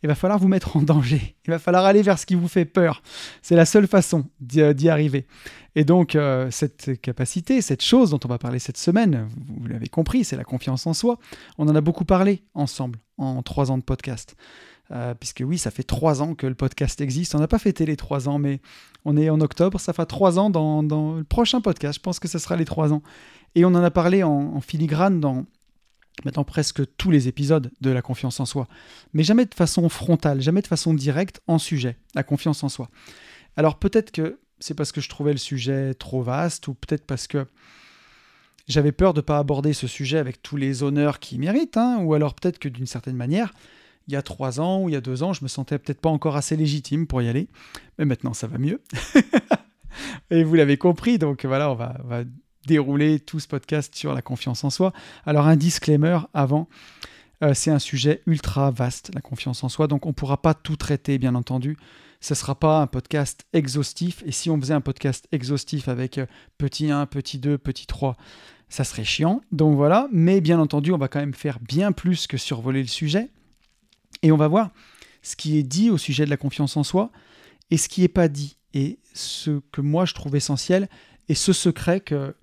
il va falloir vous mettre en danger. Il va falloir aller vers ce qui vous fait peur. C'est la seule façon d'y euh, arriver. Et donc, euh, cette capacité, cette chose dont on va parler cette semaine, vous l'avez compris, c'est la confiance en soi. On en a beaucoup parlé ensemble en trois ans de podcast. Euh, puisque oui, ça fait trois ans que le podcast existe. On n'a pas fêté les trois ans, mais on est en octobre, ça fait trois ans dans, le prochain podcast. Je pense que ce sera les trois ans. Et on en a parlé en filigrane dans maintenant presque tous les épisodes de la confiance en soi, mais jamais de façon frontale, jamais de façon directe en sujet, la confiance en soi. Alors peut-être que c'est parce que je trouvais le sujet trop vaste, ou peut-être parce que j'avais peur de ne pas aborder ce sujet avec tous les honneurs qu'il mérite, hein, ou alors peut-être que d'une certaine manière, il y a trois ans ou il y a deux ans, je me sentais peut-être pas encore assez légitime pour y aller, mais maintenant ça va mieux. Et vous l'avez compris, donc voilà, on va, dérouler tout ce podcast sur la confiance en soi. Alors un disclaimer avant, euh, c'est un sujet ultra vaste, la confiance en soi, donc on ne pourra pas tout traiter, bien entendu. Ce ne sera pas un podcast exhaustif, et si on faisait un podcast exhaustif avec euh, petit 1, petit 2, petit 3, ça serait chiant. Donc voilà, mais bien entendu, on va quand même faire bien plus que survoler le sujet, et on va voir ce qui est dit au sujet de la confiance en soi, et ce qui n'est pas dit, et ce que moi je trouve essentiel, et ce secret que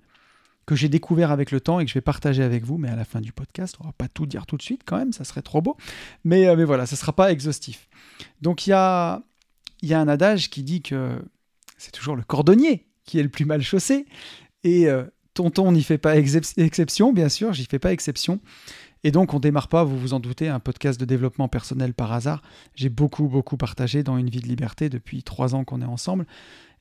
que j'ai découvert avec le temps et que je vais partager avec vous, mais à la fin du podcast, on va pas tout dire tout de suite quand même, ça serait trop beau. Mais, euh, mais voilà, ça ne sera pas exhaustif. Donc il y a, y a un adage qui dit que c'est toujours le cordonnier qui est le plus mal chaussé. Et euh, tonton n'y fait pas exception, bien sûr, j'y fais pas exception. Et donc, on démarre pas, vous vous en doutez, un podcast de développement personnel par hasard. J'ai beaucoup, beaucoup partagé dans Une vie de liberté depuis trois ans qu'on est ensemble.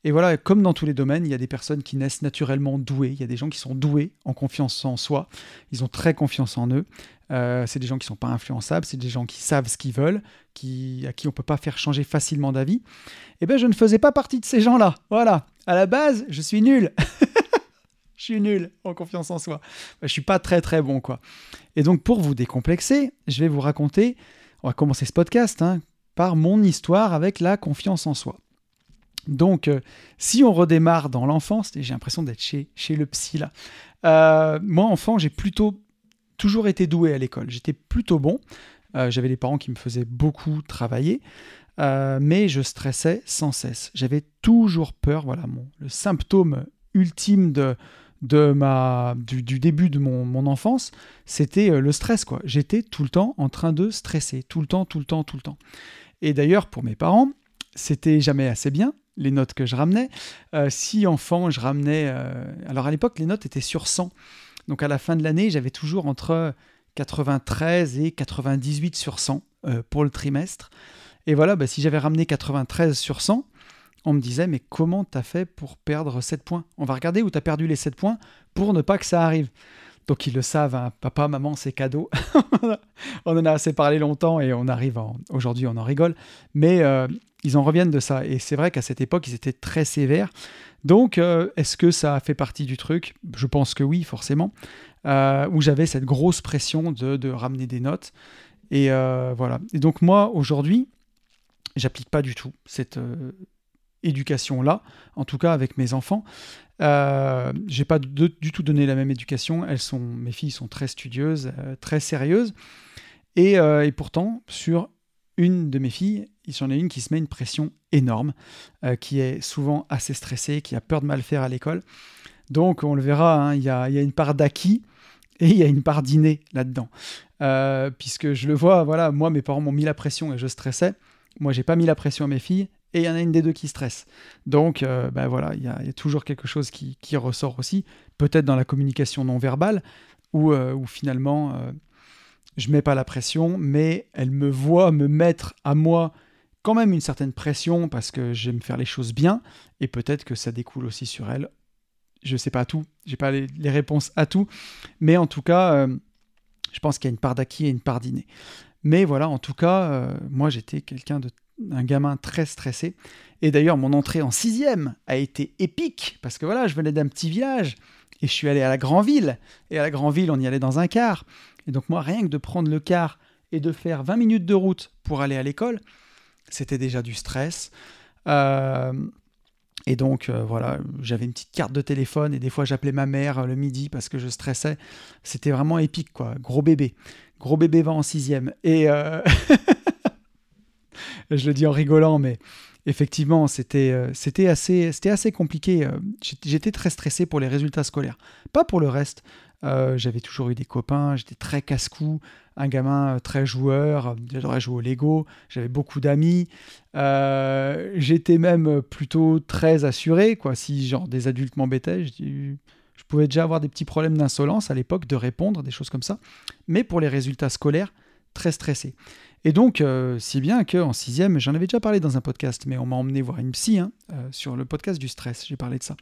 Et voilà, comme dans tous les domaines, il y a des personnes qui naissent naturellement douées, il y a des gens qui sont doués en confiance en soi, ils ont très confiance en eux. Euh, c'est des gens qui sont pas influençables, c'est des gens qui savent ce qu'ils veulent, qui, à qui on ne peut pas faire changer facilement d'avis. Eh bien, je ne faisais pas partie de ces gens-là. Voilà, à la base, je suis nul. je suis nul en confiance en soi. Je suis pas très très bon, quoi. Et donc, pour vous décomplexer, je vais vous raconter, on va commencer ce podcast, hein, par mon histoire avec la confiance en soi. Donc, euh, si on redémarre dans l'enfance, j'ai l'impression d'être chez, chez le psy là. Euh, moi, enfant, j'ai plutôt toujours été doué à l'école. J'étais plutôt bon. Euh, j'avais des parents qui me faisaient beaucoup travailler, mais je stressais sans cesse. J'avais toujours peur. Voilà, mon, le symptôme ultime de, de ma, du, début de mon, mon enfance, c'était le stress. quoi. J'étais tout le temps en train de stresser, tout le temps, tout le temps, tout le temps. Et d'ailleurs, pour mes parents, c'était jamais assez bien les notes que je ramenais. Euh, si enfant, je ramenais... Euh, alors à l'époque, les notes étaient sur 100. Donc à la fin de l'année, j'avais toujours entre 93 et 98 sur 100 euh, pour le trimestre. Et voilà, bah, si j'avais ramené 93 sur 100, on me disait, mais comment t'as fait pour perdre 7 points? On va regarder où t'as perdu les 7 points pour ne pas que ça arrive. Donc ils le savent, hein. papa, maman, c'est cadeau. on en a assez parlé longtemps et on arrive aujourd'hui, on en rigole. Mais ils en reviennent de ça. Et c'est vrai qu'à cette époque, ils étaient très sévères. Donc, euh, est-ce que ça fait partie du truc? Je pense que oui, forcément. Euh, où j'avais cette grosse pression de, ramener des notes. Et euh, voilà. Et donc, moi, aujourd'hui, j'applique pas du tout cette éducation-là, en tout cas avec mes enfants. Euh, j'ai pas du tout donné la même éducation. Elles sont, mes filles sont très studieuses, très sérieuses. Et, et, pourtant, sur une de mes filles, il y en a une qui se met une pression énorme, euh, qui est souvent assez stressée, qui a peur de mal faire à l'école. Donc on le verra, hein, il, y a, une part d'acquis et il y a une part d'inné là-dedans. Euh, puisque je le vois, voilà, moi mes parents m'ont mis la pression et je stressais. Moi j'ai pas mis la pression à mes filles et il y en a une des deux qui stresse. Donc euh, ben voilà, il y, a, toujours quelque chose qui, ressort aussi, peut-être dans la communication non verbale, où, où finalement je mets pas la pression, mais elle me voit me mettre à moi quand même une certaine pression parce que j'aime faire les choses bien et peut-être que ça découle aussi sur elle. Je sais pas tout, j'ai pas les, réponses à tout, mais en tout cas, euh, je pense qu'il y a une part d'acquis et une part d'inné. Mais voilà, en tout cas, euh, moi j'étais quelqu'un de un gamin très stressé. Et d'ailleurs, mon entrée en sixième a été épique parce que voilà, je venais d'un petit village et je suis allé à la grande ville. Et à la grande ville, on y allait dans un car. Et donc moi, rien que de prendre le car et de faire 20 minutes de route pour aller à l'école, c'était déjà du stress. Euh, et donc euh, voilà, j'avais une petite carte de téléphone et des fois j'appelais ma mère euh, le midi parce que je stressais. C'était vraiment épique quoi, gros bébé. Gros bébé va en sixième. Et je le dis en rigolant, mais effectivement, c'était c'était assez, compliqué. J'étais très stressé pour les résultats scolaires. Pas pour le reste. Euh, j'avais toujours eu des copains, j'étais très casse-cou, un gamin euh, très joueur, j'adorais jouer au Lego, j'avais beaucoup d'amis. Euh, j'étais même plutôt très assuré, quoi. Si genre des adultes m'embêtaient, je, pouvais déjà avoir des petits problèmes d'insolence à l'époque, de répondre, des choses comme ça. Mais pour les résultats scolaires, très stressé. Et donc, si bien qu'en sixième, j'en avais déjà parlé dans un podcast, mais on m'a emmené voir une psy hein, sur le podcast du stress, j'ai parlé de ça.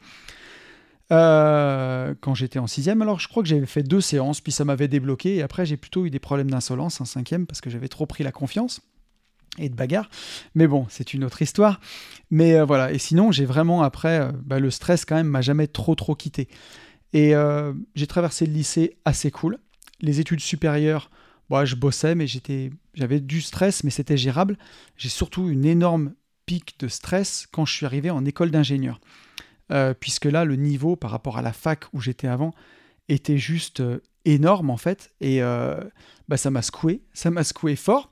Euh, quand j'étais en sixième. Alors je crois que j'avais fait deux séances, puis ça m'avait débloqué, et après j'ai plutôt eu des problèmes d'insolence en cinquième parce que j'avais trop pris la confiance et de bagarre. Mais bon, c'est une autre histoire. Mais euh, voilà, et sinon j'ai vraiment après, euh, bah, le stress quand même m'a jamais trop trop quitté. Et j'ai traversé le lycée assez cool. Les études supérieures, je bossais, mais j'étais, j'avais du stress, mais c'était gérable. J'ai surtout une énorme pic de stress quand je suis arrivé en école d'ingénieur. Euh, puisque là, le niveau par rapport à la fac où j'étais avant était juste euh, énorme en fait, et euh, bah, ça m'a secoué, ça m'a secoué fort.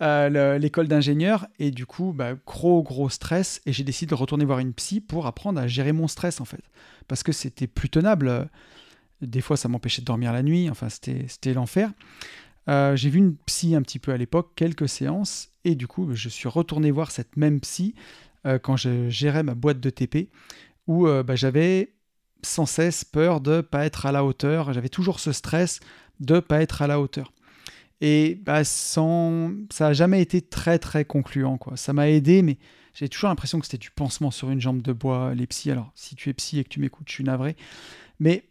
l'école d'ingénieur et du coup bah, gros gros stress et j'ai décidé de retourner voir une psy pour apprendre à gérer mon stress en fait parce que c'était plus tenable des fois ça m'empêchait de dormir la nuit enfin c'était l'enfer j'ai vu une psy un petit peu à l'époque quelques séances et du coup je suis retourné voir cette même psy quand je gérais ma boîte de TP où euh, bah, j'avais sans cesse peur de pas être à la hauteur, j'avais toujours ce stress de pas être à la hauteur. Et bah, sans... ça n'a jamais été très très concluant. Quoi. Ça m'a aidé, mais j'ai toujours l'impression que c'était du pansement sur une jambe de bois, les psys. Alors, si tu es psy et que tu m'écoutes, je suis navré. Mais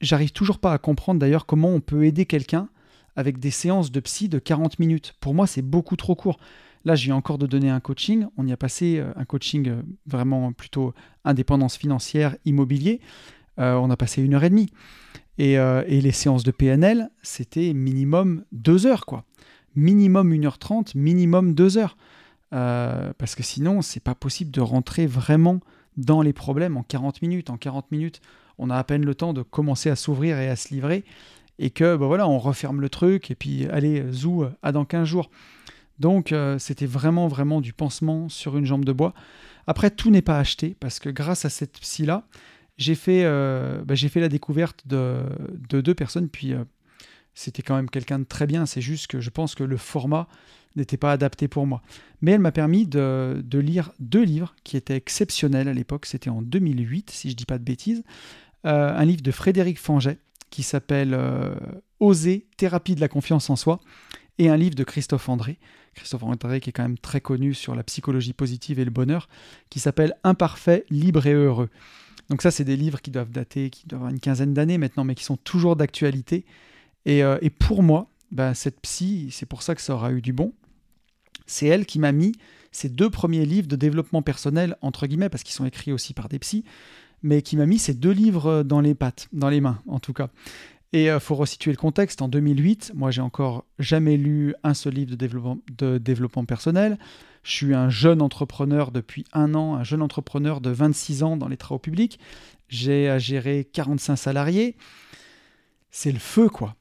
j'arrive toujours pas à comprendre d'ailleurs comment on peut aider quelqu'un avec des séances de psy de 40 minutes. Pour moi, c'est beaucoup trop court. Là, j'ai encore de donner un coaching. On y a passé euh, un coaching euh, vraiment plutôt indépendance financière, immobilier. Euh, on a passé une heure et demie. Et, les séances de PNL, c'était minimum deux heures, quoi. Minimum 1h30, minimum deux heures. parce que sinon, c'est pas possible de rentrer vraiment dans les problèmes en 40 minutes. En 40 minutes, on a à peine le temps de commencer à s'ouvrir et à se livrer. Et que, bah voilà, on referme le truc et puis allez, zou, à dans 15 jours. Donc euh, c'était vraiment vraiment du pansement sur une jambe de bois. Après tout n'est pas acheté parce que grâce à cette psy là, j'ai fait, euh, bah, fait la découverte de, deux personnes puis euh, c'était quand même quelqu'un de très bien. C'est juste que je pense que le format n'était pas adapté pour moi. Mais elle m'a permis de, de, lire deux livres qui étaient exceptionnels à l'époque. C'était en 2008 si je dis pas de bêtises. un livre de Frédéric Fanget qui s'appelle Oser, thérapie de la confiance en soi et un livre de Christophe André Christophe André, qui est quand même très connu sur la psychologie positive et le bonheur, qui s'appelle Imparfait, libre et heureux. Donc ça, c'est des livres qui doivent dater, qui doivent avoir une quinzaine d'années maintenant, mais qui sont toujours d'actualité. Et, euh, pour moi, bah, cette psy, c'est pour ça que ça aura eu du bon. C'est elle qui m'a mis ces deux premiers livres de développement personnel, entre guillemets, parce qu'ils sont écrits aussi par des psys, mais qui m'a mis ces deux livres dans les pattes, dans les mains en tout cas. Et il euh, faut resituer le contexte. En 2008, moi, j'ai encore jamais lu un seul livre de développement, de développement personnel. Je suis un jeune entrepreneur depuis un an, un jeune entrepreneur de 26 ans dans les travaux publics. J'ai à gérer 45 salariés. C'est le feu, quoi.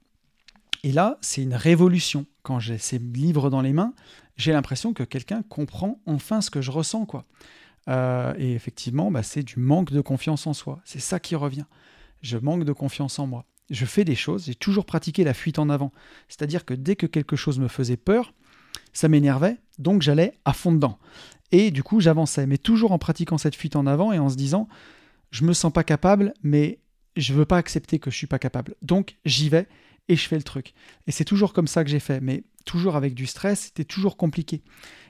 Et là, c'est une révolution. Quand j'ai ces livres dans les mains, j'ai l'impression que quelqu'un comprend enfin ce que je ressens, quoi. Euh, et effectivement, bah, c'est du manque de confiance en soi. C'est ça qui revient. Je manque de confiance en moi je fais des choses, j'ai toujours pratiqué la fuite en avant. C'est-à-dire que dès que quelque chose me faisait peur, ça m'énervait, donc j'allais à fond dedans. Et du coup, j'avançais, mais toujours en pratiquant cette fuite en avant et en se disant, je me sens pas capable, mais je veux pas accepter que je suis pas capable. Donc j'y vais et je fais le truc. Et c'est toujours comme ça que j'ai fait, mais toujours avec du stress, c'était toujours compliqué.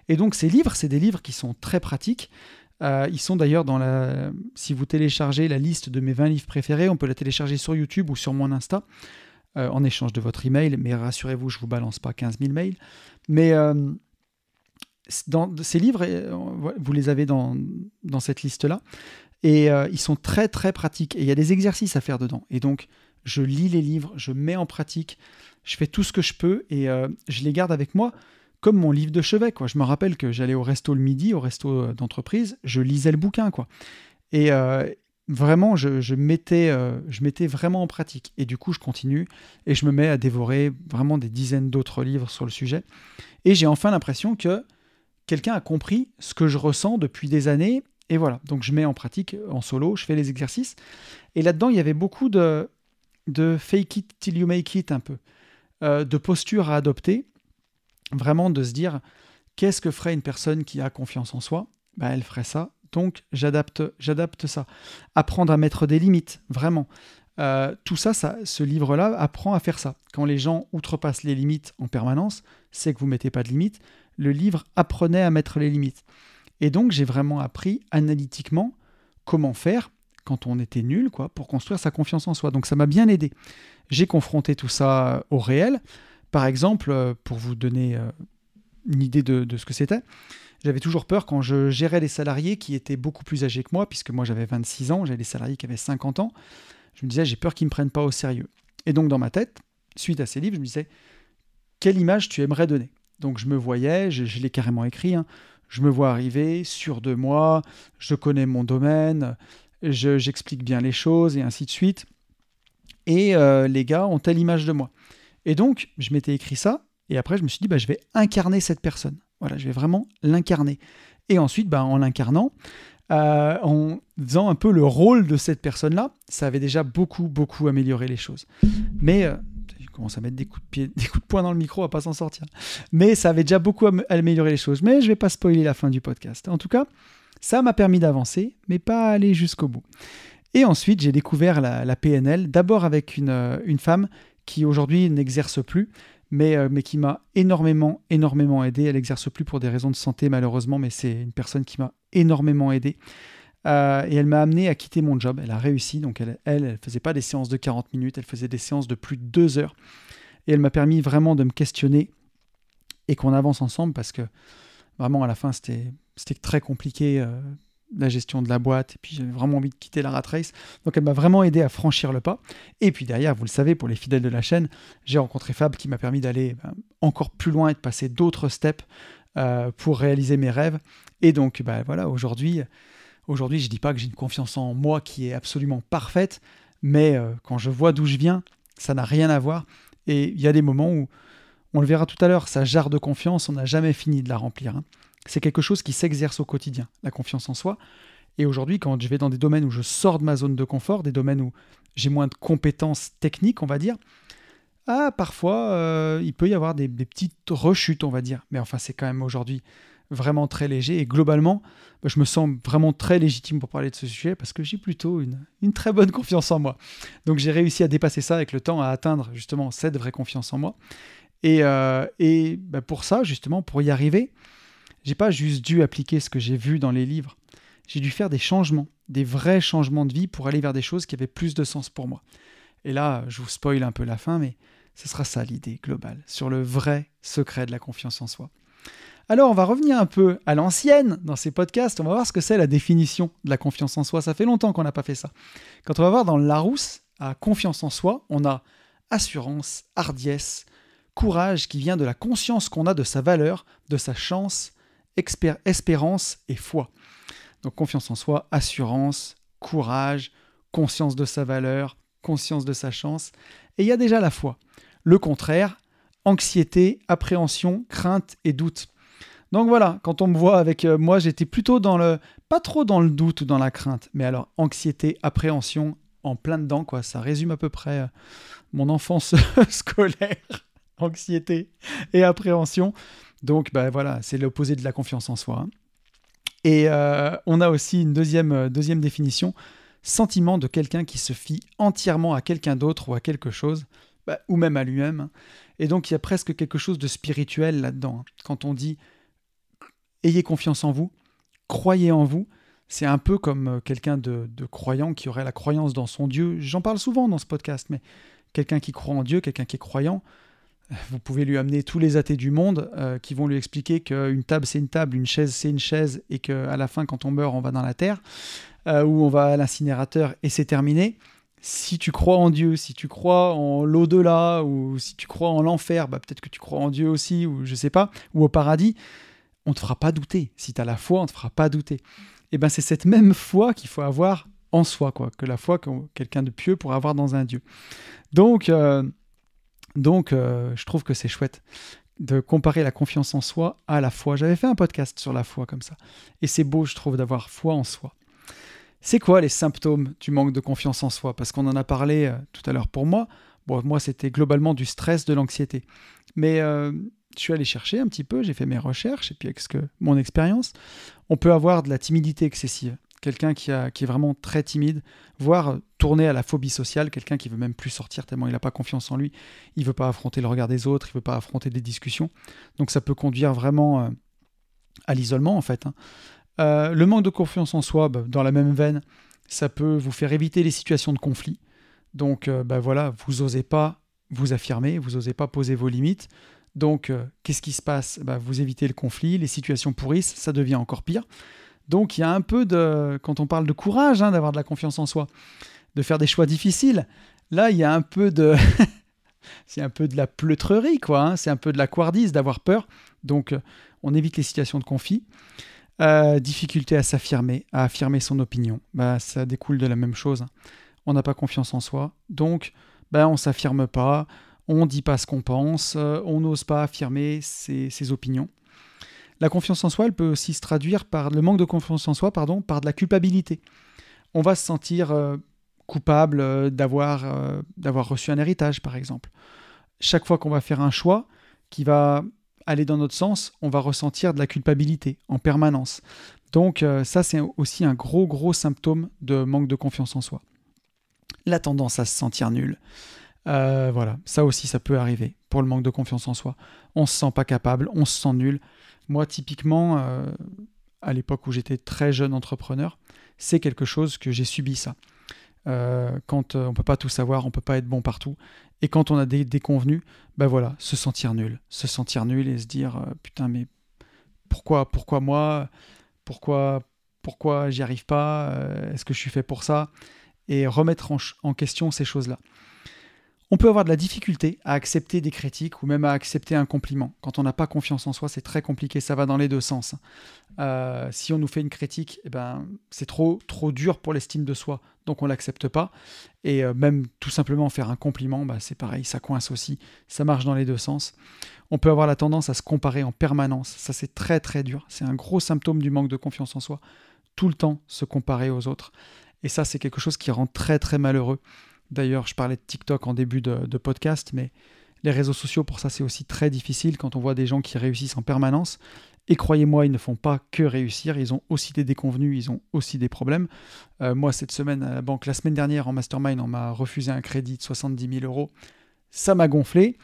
Et donc ces livres, c'est des livres qui sont très pratiques. Euh, ils sont d'ailleurs dans la. Si vous téléchargez la liste de mes 20 livres préférés, on peut la télécharger sur YouTube ou sur mon Insta euh, en échange de votre email. Mais rassurez-vous, je ne vous balance pas 15 000 mails. Mais euh, dans ces livres, vous les avez dans, dans cette liste-là. Et ils sont très très pratiques. Et il y a des exercices à faire dedans. Et donc, je lis les livres, je mets en pratique, je fais tout ce que je peux et je les garde avec moi comme mon livre de chevet. Quoi. Je me rappelle que j'allais au resto le midi, au resto euh, d'entreprise, je lisais le bouquin. quoi. Et euh, vraiment, je, mettais, euh, je mettais vraiment en pratique. Et du coup, je continue et je me mets à dévorer vraiment des dizaines d'autres livres sur le sujet. Et j'ai enfin l'impression que quelqu'un a compris ce que je ressens depuis des années. Et voilà, donc je mets en pratique en solo, je fais les exercices. Et là-dedans, il y avait beaucoup de, de fake it till you make it un peu, de postures à adopter vraiment de se dire qu'est-ce que ferait une personne qui a confiance en soi? Ben, Elle ferait ça. Donc j'adapte, j'adapte ça. Apprendre à mettre des limites, vraiment. Euh, tout ça, ça, ce livre-là apprend à faire ça. Quand les gens outrepassent les limites en permanence, c'est que vous mettez pas de limites. Le livre apprenait à mettre les limites. Et donc j'ai vraiment appris analytiquement comment faire quand on était nul, quoi, pour construire sa confiance en soi. Donc ça m'a bien aidé. J'ai confronté tout ça au réel. Par exemple, euh, pour vous donner euh, une idée de, ce que c'était, j'avais toujours peur quand je gérais les salariés qui étaient beaucoup plus âgés que moi, puisque moi j'avais 26 ans, j'avais des salariés qui avaient 50 ans. Je me disais, j'ai peur qu'ils ne me prennent pas au sérieux. Et donc dans ma tête, suite à ces livres, je me disais, quelle image tu aimerais donner? Donc je me voyais, je, l'ai carrément écrit, hein. je me vois arriver, sûr de moi, je connais mon domaine, j'explique bien les choses et ainsi de suite. Et euh, les gars ont telle image de moi. Et donc, je m'étais écrit ça, et après, je me suis dit, bah, je vais incarner cette personne. Voilà, je vais vraiment l'incarner. Et ensuite, bah, en l'incarnant, euh, en faisant un peu le rôle de cette personne-là, ça avait déjà beaucoup, beaucoup amélioré les choses. Mais, euh, je commence à mettre des coups de pied, des coups de poing dans le micro, à pas s'en sortir. Mais ça avait déjà beaucoup amélioré les choses. Mais je vais pas spoiler la fin du podcast. En tout cas, ça m'a permis d'avancer, mais pas aller jusqu'au bout. Et ensuite, j'ai découvert la, PNL, d'abord avec une, euh, une femme qui aujourd'hui n'exerce plus, mais, euh, mais qui m'a énormément, énormément aidé. Elle n'exerce plus pour des raisons de santé, malheureusement, mais c'est une personne qui m'a énormément aidé. Euh, et elle m'a amené à quitter mon job. Elle a réussi. Donc, elle, elle, elle faisait pas des séances de 40 minutes, elle faisait des séances de plus de 2 heures. Et elle m'a permis vraiment de me questionner et qu'on avance ensemble parce que vraiment, à la fin, c'était très compliqué. Euh, la gestion de la boîte, et puis j'avais vraiment envie de quitter la rat race. Donc elle m'a vraiment aidé à franchir le pas. Et puis derrière, vous le savez, pour les fidèles de la chaîne, j'ai rencontré Fab qui m'a permis d'aller ben, encore plus loin et de passer d'autres steps euh, pour réaliser mes rêves. Et donc ben, voilà, aujourd'hui, aujourd'hui, je dis pas que j'ai une confiance en moi qui est absolument parfaite, mais euh, quand je vois d'où je viens, ça n'a rien à voir. Et il y a des moments où, on le verra tout à l'heure, sa jarre de confiance, on n'a jamais fini de la remplir. Hein c'est quelque chose qui s'exerce au quotidien, la confiance en soi. Et aujourd'hui, quand je vais dans des domaines où je sors de ma zone de confort, des domaines où j'ai moins de compétences techniques, on va dire, ah, parfois, euh, il peut y avoir des, petites rechutes, on va dire. Mais enfin, c'est quand même aujourd'hui vraiment très léger. Et globalement, bah, je me sens vraiment très légitime pour parler de ce sujet parce que j'ai plutôt une, très bonne confiance en moi. Donc j'ai réussi à dépasser ça avec le temps, à atteindre justement cette vraie confiance en moi. Et, euh, bah, pour ça, justement, pour y arriver, j'ai pas juste dû appliquer ce que j'ai vu dans les livres. J'ai dû faire des changements, des vrais changements de vie pour aller vers des choses qui avaient plus de sens pour moi. Et là, je vous spoil un peu la fin, mais ce sera ça l'idée globale, sur le vrai secret de la confiance en soi. Alors, on va revenir un peu à l'ancienne dans ces podcasts. On va voir ce que c'est la définition de la confiance en soi. Ça fait longtemps qu'on n'a pas fait ça. Quand on va voir dans Larousse, à confiance en soi, on a assurance, hardiesse, courage qui vient de la conscience qu'on a de sa valeur, de sa chance, espérance et foi. Donc confiance en soi, assurance, courage, conscience de sa valeur, conscience de sa chance. Et il y a déjà la foi. Le contraire, anxiété, appréhension, crainte et doute. Donc voilà, quand on me voit avec euh, moi, j'étais plutôt dans le, pas trop dans le doute ou dans la crainte, mais alors anxiété, appréhension, en plein dedans, quoi. Ça résume à peu près euh, mon enfance scolaire, anxiété et appréhension. Donc bah, voilà, c'est l'opposé de la confiance en soi. Et euh, on a aussi une deuxième, euh, deuxième définition, sentiment de quelqu'un qui se fie entièrement à quelqu'un d'autre ou à quelque chose, bah, ou même à lui-même. Et donc il y a presque quelque chose de spirituel là-dedans. Hein. Quand on dit ayez confiance en vous, croyez en vous, c'est un peu comme euh, quelqu'un de, de, croyant qui aurait la croyance dans son Dieu. J'en parle souvent dans ce podcast, mais quelqu'un qui croit en Dieu, quelqu'un qui est croyant, vous pouvez lui amener tous les athées du monde euh, qui vont lui expliquer qu'une table c'est une table, une chaise c'est une chaise, et qu'à la fin, quand on meurt, on va dans la terre, euh, ou on va à l'incinérateur et c'est terminé. Si tu crois en Dieu, si tu crois en l'au-delà, ou si tu crois en l'enfer, bah, peut-être que tu crois en Dieu aussi, ou je sais pas, ou au paradis, on ne te fera pas douter. Si tu as la foi, on ne te fera pas douter. Et ben c'est cette même foi qu'il faut avoir en soi, quoi, que la foi que quelqu'un de pieux pourra avoir dans un Dieu. Donc, euh, donc, euh, je trouve que c'est chouette de comparer la confiance en soi à la foi. J'avais fait un podcast sur la foi comme ça. Et c'est beau, je trouve, d'avoir foi en soi. C'est quoi les symptômes du manque de confiance en soi? Parce qu'on en a parlé euh, tout à l'heure pour moi. Moi, c'était globalement du stress, de l'anxiété. Mais euh, je suis allé chercher un petit peu, j'ai fait mes recherches, et puis avec que, mon expérience, on peut avoir de la timidité excessive quelqu'un qui, est vraiment très timide, voire tourner à la phobie sociale, quelqu'un qui veut même plus sortir tellement il n'a pas confiance en lui, il veut pas affronter le regard des autres, il veut pas affronter des discussions. Donc ça peut conduire vraiment euh, à l'isolement en fait. Hein. Euh, le manque de confiance en soi, bah, dans la même veine, ça peut vous faire éviter les situations de conflit. Donc euh, bah, voilà, vous n'osez pas vous affirmer, vous n'osez pas poser vos limites. Donc qu'est-ce qui se passe? Bah, Vous évitez le conflit, les situations pourrissent, ça devient encore pire. Donc il y a un peu de, quand on parle de courage, hein, d'avoir de la confiance en soi, de faire des choix difficiles, là il y a un peu de... c'est un peu de la pleutrerie, quoi. Hein. c'est un peu de la couardise d'avoir peur. Donc euh, on évite les situations de conflit. Euh, difficulté à s'affirmer, à affirmer son opinion. Bah, ça découle de la même chose. Hein. On n'a pas confiance en soi, donc bah, on s'affirme pas, on dit pas ce qu'on pense, euh, on n'ose pas affirmer ses opinions. La confiance en soi, elle peut aussi se traduire par le manque de confiance en soi, pardon, par de la culpabilité. On va se sentir euh, coupable euh, d'avoir euh, d'avoir reçu un héritage, par exemple. Chaque fois qu'on va faire un choix qui va aller dans notre sens, on va ressentir de la culpabilité en permanence. Donc ça, c'est aussi un gros, gros symptôme de manque de confiance en soi. La tendance à se sentir nul. Voilà, ça aussi, ça peut arriver pour le manque de confiance en soi. On se sent pas capable, on se sent nul. Moi, typiquement, euh, à l'époque où j'étais très jeune entrepreneur, c'est quelque chose que j'ai subi ça. Euh, quand on peut pas tout savoir, on peut pas être bon partout. Et quand on a des déconvenus, ben voilà, se sentir nul. Se sentir nul et se dire putain, mais pourquoi, pourquoi moi? Pourquoi, pourquoi j'y arrive pas? Est-ce que je suis fait pour ça? Et remettre en question ces choses-là. On peut avoir de la difficulté à accepter des critiques ou même à accepter un compliment. Quand on n'a pas confiance en soi, c'est très compliqué, ça va dans les deux sens. Euh, si on nous fait une critique, eh ben, c'est trop, trop dur pour l'estime de soi, donc on l'accepte pas. Et euh, même tout simplement faire un compliment, bah, c'est pareil, ça coince aussi, ça marche dans les deux sens. On peut avoir la tendance à se comparer en permanence, ça c'est très très dur, c'est un gros symptôme du manque de confiance en soi, tout le temps se comparer aux autres. Et ça c'est quelque chose qui rend très très malheureux. D'ailleurs, je parlais de TikTok en début de, podcast, mais les réseaux sociaux, pour ça, c'est aussi très difficile quand on voit des gens qui réussissent en permanence. Et croyez-moi, ils ne font pas que réussir, ils ont aussi des déconvenus, ils ont aussi des problèmes. Euh, moi, cette semaine à la banque, la semaine dernière en mastermind, on m'a refusé un crédit de 70 000 euros. Ça m'a gonflé.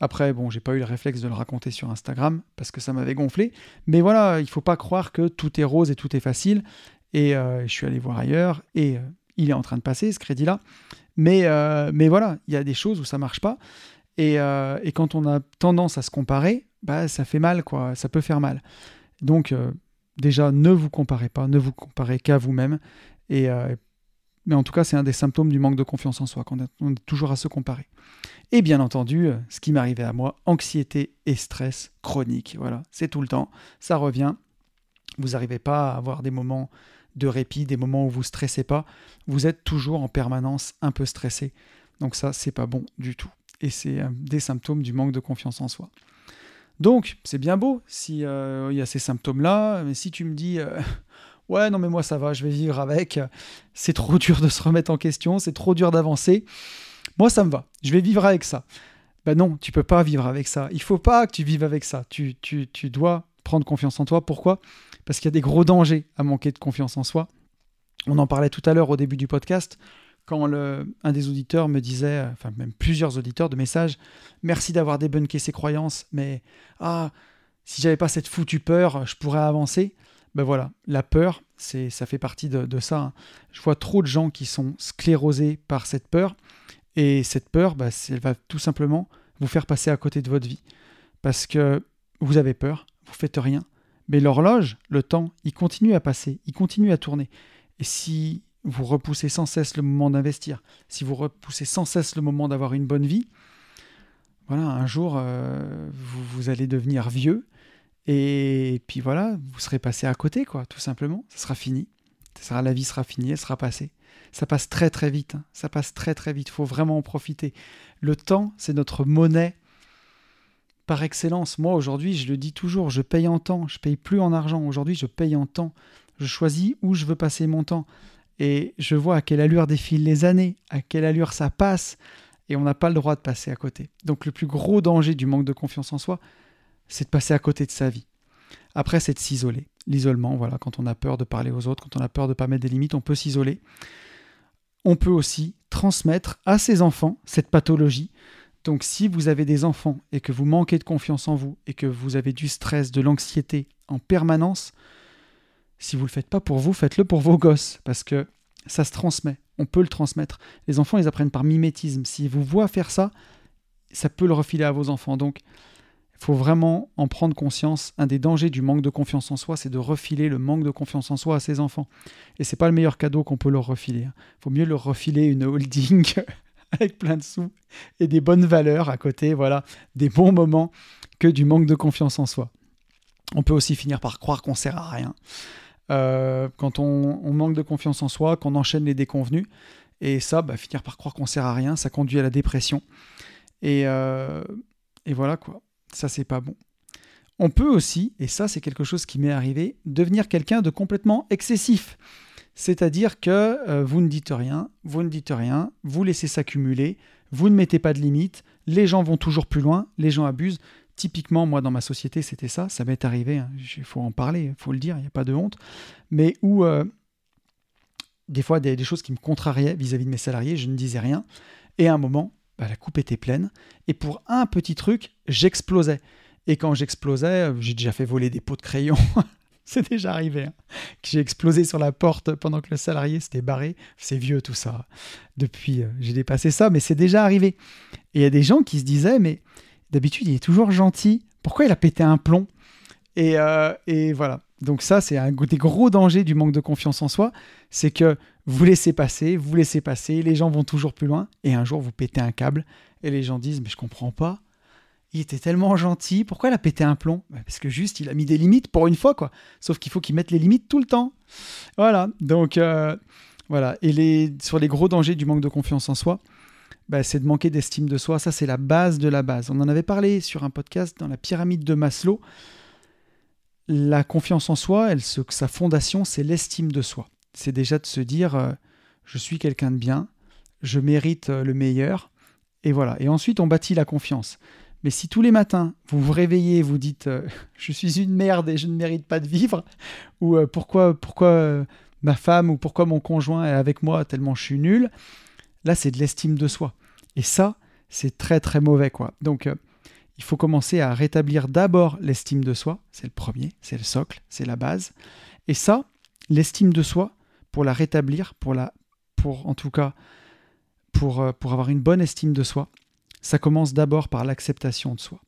Après, bon, j'ai pas eu le réflexe de le raconter sur Instagram parce que ça m'avait gonflé. Mais voilà, il faut pas croire que tout est rose et tout est facile. Et euh, je suis allé voir ailleurs et euh, il est en train de passer ce crédit-là. Mais, euh, mais voilà, il y a des choses où ça marche pas. Et, euh, et, quand on a tendance à se comparer, bah, ça fait mal, quoi. Ça peut faire mal. Donc, euh, déjà, ne vous comparez pas, ne vous comparez qu'à vous-même. Et, mais en tout cas, c'est un des symptômes du manque de confiance en soi, qu'on est toujours à se comparer. Et bien entendu, ce qui m'arrivait à moi, anxiété et stress chronique. Voilà, c'est tout le temps, ça revient. Vous n'arrivez pas à avoir des moments de répit, des moments où vous stressez pas, vous êtes toujours en permanence un peu stressé. Donc ça, c'est pas bon du tout. Et c'est des symptômes du manque de confiance en soi. Donc, c'est bien beau si euh, il y a ces symptômes-là, mais si tu me dis euh, ouais, non mais moi ça va, je vais vivre avec, c'est trop dur de se remettre en question, c'est trop dur d'avancer. Moi ça me va, je vais vivre avec ça. Ben non, tu peux pas vivre avec ça. Il faut pas que tu vives avec ça. Tu, tu, tu dois prendre confiance en toi. Pourquoi? Parce qu'il y a des gros dangers à manquer de confiance en soi. On en parlait tout à l'heure au début du podcast, quand un des auditeurs me disait, enfin même plusieurs auditeurs de messages, merci d'avoir débunké ces croyances, mais ah, si j'avais pas cette foutue peur, je pourrais avancer? Ben voilà, la peur, c'est, ça fait partie de, ça. Hein. Je vois trop de gens qui sont sclérosés par cette peur, et cette peur, ben, elle va tout simplement vous faire passer à côté de votre vie. Parce que vous avez peur, vous faites rien, mais l'horloge, le temps, il continue à passer, il continue à tourner. Et si vous repoussez sans cesse le moment d'investir, si vous repoussez sans cesse le moment d'avoir une bonne vie, voilà, un jour, euh, vous, allez devenir vieux. Et puis voilà, vous serez passé à côté, quoi, tout simplement. Ça sera fini. La vie sera finie, elle sera passée. Ça passe très très vite. Hein. Ça passe très très vite. Il faut vraiment en profiter. Le temps, c'est notre monnaie par excellence. Moi, aujourd'hui, je le dis toujours, je paye en temps, je paye plus en argent. Aujourd'hui, je paye en temps. Je choisis où je veux passer mon temps. Et je vois à quelle allure défilent les années, à quelle allure ça passe, et on n'a pas le droit de passer à côté. Donc le plus gros danger du manque de confiance en soi, c'est de passer à côté de sa vie. Après, c'est de s'isoler. L'isolement, voilà, quand on a peur de parler aux autres, quand on a peur de ne pas mettre des limites, on peut s'isoler. On peut aussi transmettre à ses enfants cette pathologie donc si vous avez des enfants et que vous manquez de confiance en vous et que vous avez du stress, de l'anxiété en permanence, si vous ne le faites pas pour vous, faites-le pour vos gosses parce que ça se transmet, on peut le transmettre. Les enfants, ils apprennent par mimétisme. S'ils vous voient faire ça, ça peut le refiler à vos enfants. Donc il faut vraiment en prendre conscience. Un des dangers du manque de confiance en soi, c'est de refiler le manque de confiance en soi à ses enfants. Et c'est pas le meilleur cadeau qu'on peut leur refiler. Il faut mieux leur refiler une holding avec plein de sous et des bonnes valeurs à côté, voilà, des bons moments que du manque de confiance en soi. On peut aussi finir par croire qu'on sert à rien. Euh, quand on, manque de confiance en soi, qu'on enchaîne les déconvenus, et ça, bah, finir par croire qu'on sert à rien, ça conduit à la dépression. Et, euh, et voilà quoi, ça c'est pas bon. On peut aussi, et ça c'est quelque chose qui m'est arrivé, devenir quelqu'un de complètement excessif. C'est-à-dire que euh, vous ne dites rien, vous ne dites rien, vous laissez s'accumuler, vous ne mettez pas de limite, les gens vont toujours plus loin, les gens abusent. Typiquement, moi, dans ma société, c'était ça, ça m'est arrivé, hein. il faut en parler, il faut le dire, il n'y a pas de honte, mais où euh, des fois, des, choses qui me contrariaient vis-à-vis de mes salariés, je ne disais rien, et à un moment, bah, la coupe était pleine. Et pour un petit truc, j'explosais. Et quand j'explosais, j'ai déjà fait voler des pots de crayon. C'est déjà arrivé. Hein. J'ai explosé sur la porte pendant que le salarié s'était barré. C'est vieux tout ça. Depuis, euh, j'ai dépassé ça, mais c'est déjà arrivé. Et il y a des gens qui se disaient, mais d'habitude, il est toujours gentil. Pourquoi il a pété un plomb? Et, euh, et, voilà. Donc ça, c'est un des gros dangers du manque de confiance en soi. C'est que vous laissez passer, vous laissez passer, les gens vont toujours plus loin. Et un jour, vous pétez un câble. Et les gens disent, mais je comprends pas il était tellement gentil, pourquoi il a pété un plomb? Bah, Parce que juste, il a mis des limites pour une fois, quoi. Sauf qu'il faut qu'il mette les limites tout le temps. Voilà, donc euh, voilà. Et les, sur les gros dangers du manque de confiance en soi, bah, c'est de manquer d'estime de soi. Ça, c'est la base de la base. On en avait parlé sur un podcast dans la pyramide de Maslow. La confiance en soi, elle, sa fondation, c'est l'estime de soi. C'est déjà de se dire, euh, je suis quelqu'un de bien, je mérite euh, le meilleur. Et voilà. Et ensuite, on bâtit la confiance. Mais si tous les matins, vous vous réveillez et vous dites euh, je suis une merde et je ne mérite pas de vivre, ou euh, pourquoi, pourquoi euh, ma femme ou pourquoi mon conjoint est avec moi tellement je suis nul, là c'est de l'estime de soi. Et ça, c'est très très mauvais quoi. Donc il faut commencer à rétablir d'abord l'estime de soi, c'est le premier, c'est le socle, c'est la base. Et ça, l'estime de soi, pour la rétablir, pour la, pour en tout cas, pour, pour avoir une bonne estime de soi, ça commence d'abord par l'acceptation de soi.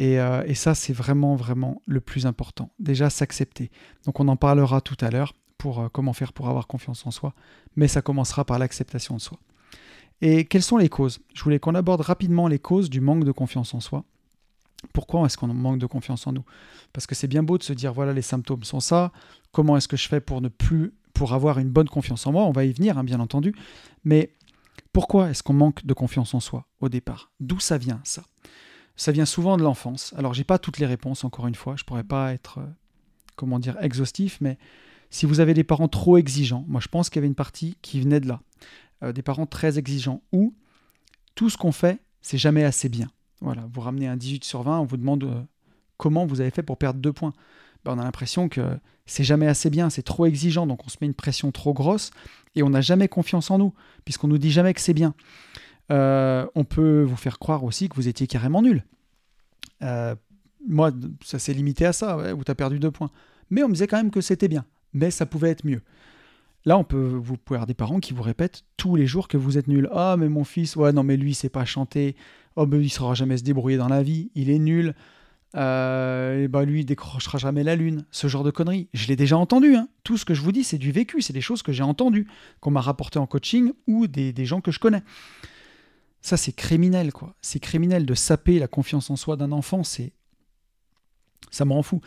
Euh, et, ça, c'est vraiment, vraiment le plus important. Déjà, s'accepter. Donc on en parlera tout à l'heure pour euh, comment faire pour avoir confiance en soi, mais ça commencera par l'acceptation de soi. Et quelles sont les causes? Je voulais qu'on aborde rapidement les causes du manque de confiance en soi. Pourquoi est-ce qu'on manque de confiance en nous? Parce que c'est bien beau de se dire voilà les symptômes sont ça, comment est-ce que je fais pour ne plus pour avoir une bonne confiance en moi? On va y venir, hein, bien entendu. Mais pourquoi est-ce qu'on manque de confiance en soi au départ? D'où ça vient ça? Ça vient souvent de l'enfance. Alors j'ai pas toutes les réponses encore une fois, je pourrais pas être euh, comment dire exhaustif, mais si vous avez des parents trop exigeants, moi je pense qu'il y avait une partie qui venait de là, euh, des parents très exigeants où tout ce qu'on fait c'est jamais assez bien. Voilà, vous ramenez un 18 sur 20, on vous demande euh, comment vous avez fait pour perdre deux points. Ben, on a l'impression que c'est jamais assez bien, c'est trop exigeant, donc on se met une pression trop grosse et on n'a jamais confiance en nous, puisqu'on nous dit jamais que c'est bien. Euh, on peut vous faire croire aussi que vous étiez carrément nul. Euh, moi, ça s'est limité à ça, où tu as perdu deux points. Mais on me disait quand même que c'était bien, mais ça pouvait être mieux. Là, on peut, vous pouvez avoir des parents qui vous répètent tous les jours que vous êtes nul. Ah, mais mon fils, ouais, non, mais lui, il sait pas chanter. Oh, mais il ne saura jamais se débrouiller dans la vie. Il est nul euh, et bah lui, il décrochera jamais la lune, ce genre de conneries. Je l'ai déjà entendu. Hein. Tout ce que je vous dis, c'est du vécu, c'est des choses que j'ai entendues, qu'on m'a rapporté en coaching ou des, gens que je connais. Ça, c'est criminel, quoi. C'est criminel de saper la confiance en soi d'un enfant. C'est, ça me rend fou.